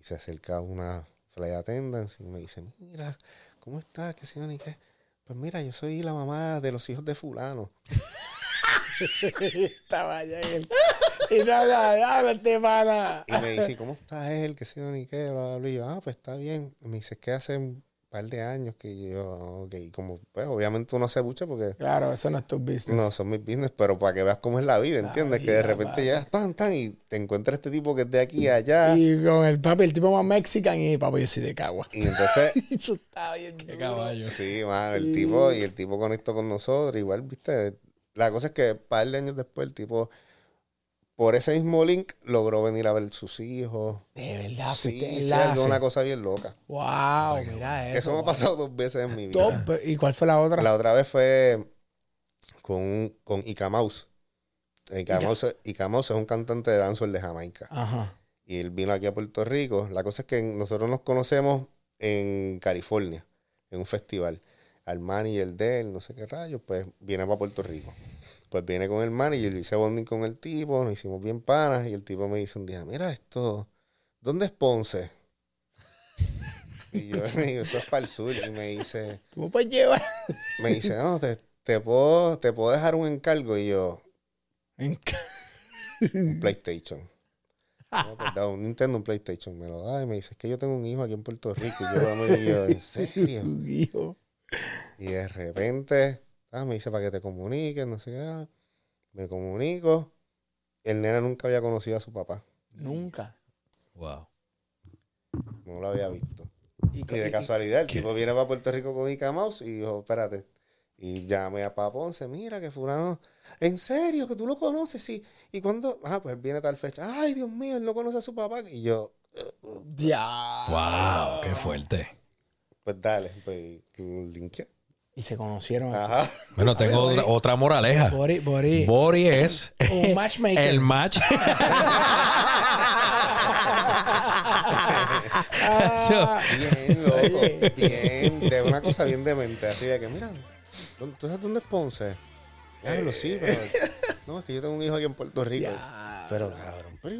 y se acerca una flight attendant y me dice, mira, ¿cómo estás? ¿Qué señor? ¿Y qué? Pues mira, yo soy la mamá de los hijos de fulano. Estaba allá y él. Y nada, nada, este pana. Y me dice, ¿cómo está él? ¿Qué yo ni qué? Y yo, ah, pues está bien. Y me dice, es que hace un par de años que yo, "Ah, ok, y como, pues obviamente uno se bucha porque Claro, eso no es tu business. no son mis business, pero para que veas cómo es la vida, ¿entiendes? que de repente papi. ya tan, tan, y te encuentras este tipo que es de aquí a allá. Y, Y con el papi, el tipo más mexican y papi, yo soy de Cagua. entonces, Eso está bien. Qué caballo. sí, mano, el tipo, y el tipo conectó con nosotros, igual, viste. La cosa es que un par de años después el tipo por ese mismo link logró venir a ver sus hijos. De verdad, Sí, algo, una cosa bien loca. Wow, mira eso. Eso me ha pasado dos veces en mi vida. ¿Y cuál fue la otra? La otra vez fue con, con Ika Mouse. Ika Mouse es un cantante de dancehall de Jamaica. Ajá. Y él vino aquí a Puerto Rico. La cosa es que nosotros nos conocemos en California, en un festival. Al manager de él, no sé qué rayos, pues viene para Puerto Rico. Pues viene con el manager, hice bonding con el tipo, nos hicimos bien panas y el tipo me dice un día, mira esto, ¿dónde es Ponce? Y yo le digo, eso es para el sur. Y me dice, Tú me puedes llevar. me dice, no, te, te puedo, te puedo dejar un encargo. Y yo, un PlayStation. No, pues, da un Nintendo, un PlayStation. Me lo da y me dice, es que yo tengo un hijo aquí en Puerto Rico. Y yo, y yo, ¿en serio? Tu hijo. Y de repente, ah, me dice para que te comuniques, no sé qué. ah. Me comunico. El nene nunca había conocido a su papá. Nunca. Wow. No lo había visto. Y, Y de y- casualidad, el ¿Qué? tipo viene para Puerto Rico con Ica Mouse y dijo, espérate. Y llamé a Papá Ponce, mira que fulano, ¿en serio? Que tú lo conoces, sí. ¿Y cuando Ah, pues viene tal fecha. Ay, Dios mío, él no conoce a su papá. Y yo, Ya. Wow, qué fuerte. pues dale, pues linké. Y se conocieron. Ajá. Bueno, tengo otra, otra moraleja. Bori, Bori. Bori es un matchmaker. el match. Ah, Bien, loco. Oye. Bien, de una cosa bien demente. Así de que, mira, ¿dó- ¿tú sabes dónde es Ponce? Diablo, sí, pero. No, es que yo tengo un hijo aquí en Puerto Rico. ya. Pero, cabrón, pero.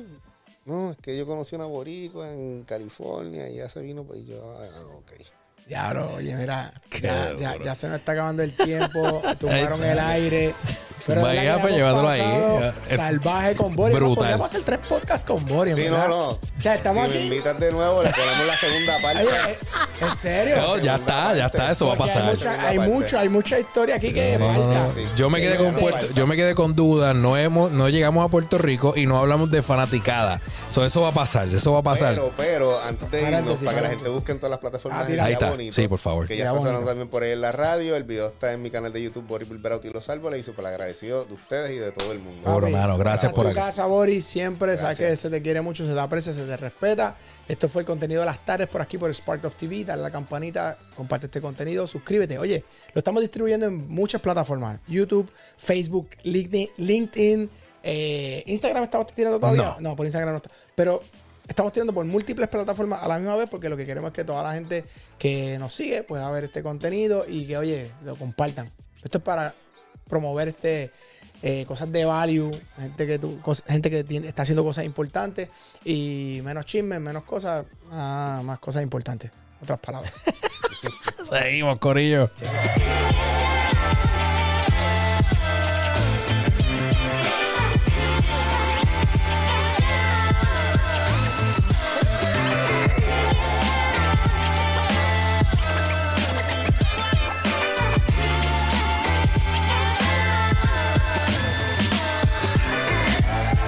No, es que yo conocí una boricua en California y ya se vino, pues y yo, ah, ok. Diablo, oye, mira, ya, ya, ya se nos está acabando el tiempo, tumbaron el aire. Pero Vaya, pues, llévatelo ahí. Salvaje con Boris. brutal. Podríamos hacer tres podcasts con Boris, Sí, ¿verdad? no, no. O sea, estamos si me aquí. invitas de nuevo, le ponemos la segunda parte. Oye, eh, ¿en serio? No, ya está, ya está, eso va a pasar. Hay mucha, hay mucho, hay mucha historia aquí que No, falta. no. Sí. Yo me quedé con Puerto- yo me quedé con dudas, no hemos, no llegamos a Puerto Rico y no hablamos de fanaticada. So, eso va a pasar, eso va a pasar. Pero, pero, antes de irnos, para que la gente busque en todas las plataformas Ah. Ahí está. Bonito, Sí, por favor. Que ya está sonando también por ahí en la radio. El video está en mi canal de YouTube, Boris Bilberauti y los Árboles. Y súper agradecido de ustedes y de todo el mundo. Bueno, Papi, mano, gracias por tu aquí. casa, Boris, siempre. Sabes Gracias. que se te quiere mucho, se te aprecia, se te respeta. Esto fue el contenido de las tardes por aquí por Spark of TV. Dale a la campanita, comparte este contenido, suscríbete. Oye, lo estamos distribuyendo en muchas plataformas: YouTube, Facebook, LinkedIn, LinkedIn eh, Instagram. ¿Estamos tirando todavía? No. no, por Instagram no está. Pero estamos tirando por múltiples plataformas a la misma vez porque lo que queremos es que toda la gente que nos sigue pueda ver este contenido y que, oye, lo compartan. Esto es para promover este eh, cosas de value, gente que tú, cos- gente que tiene- está haciendo cosas importantes y menos chismes, menos cosas, ah, más cosas importantes. Otras palabras. Seguimos, Corillo.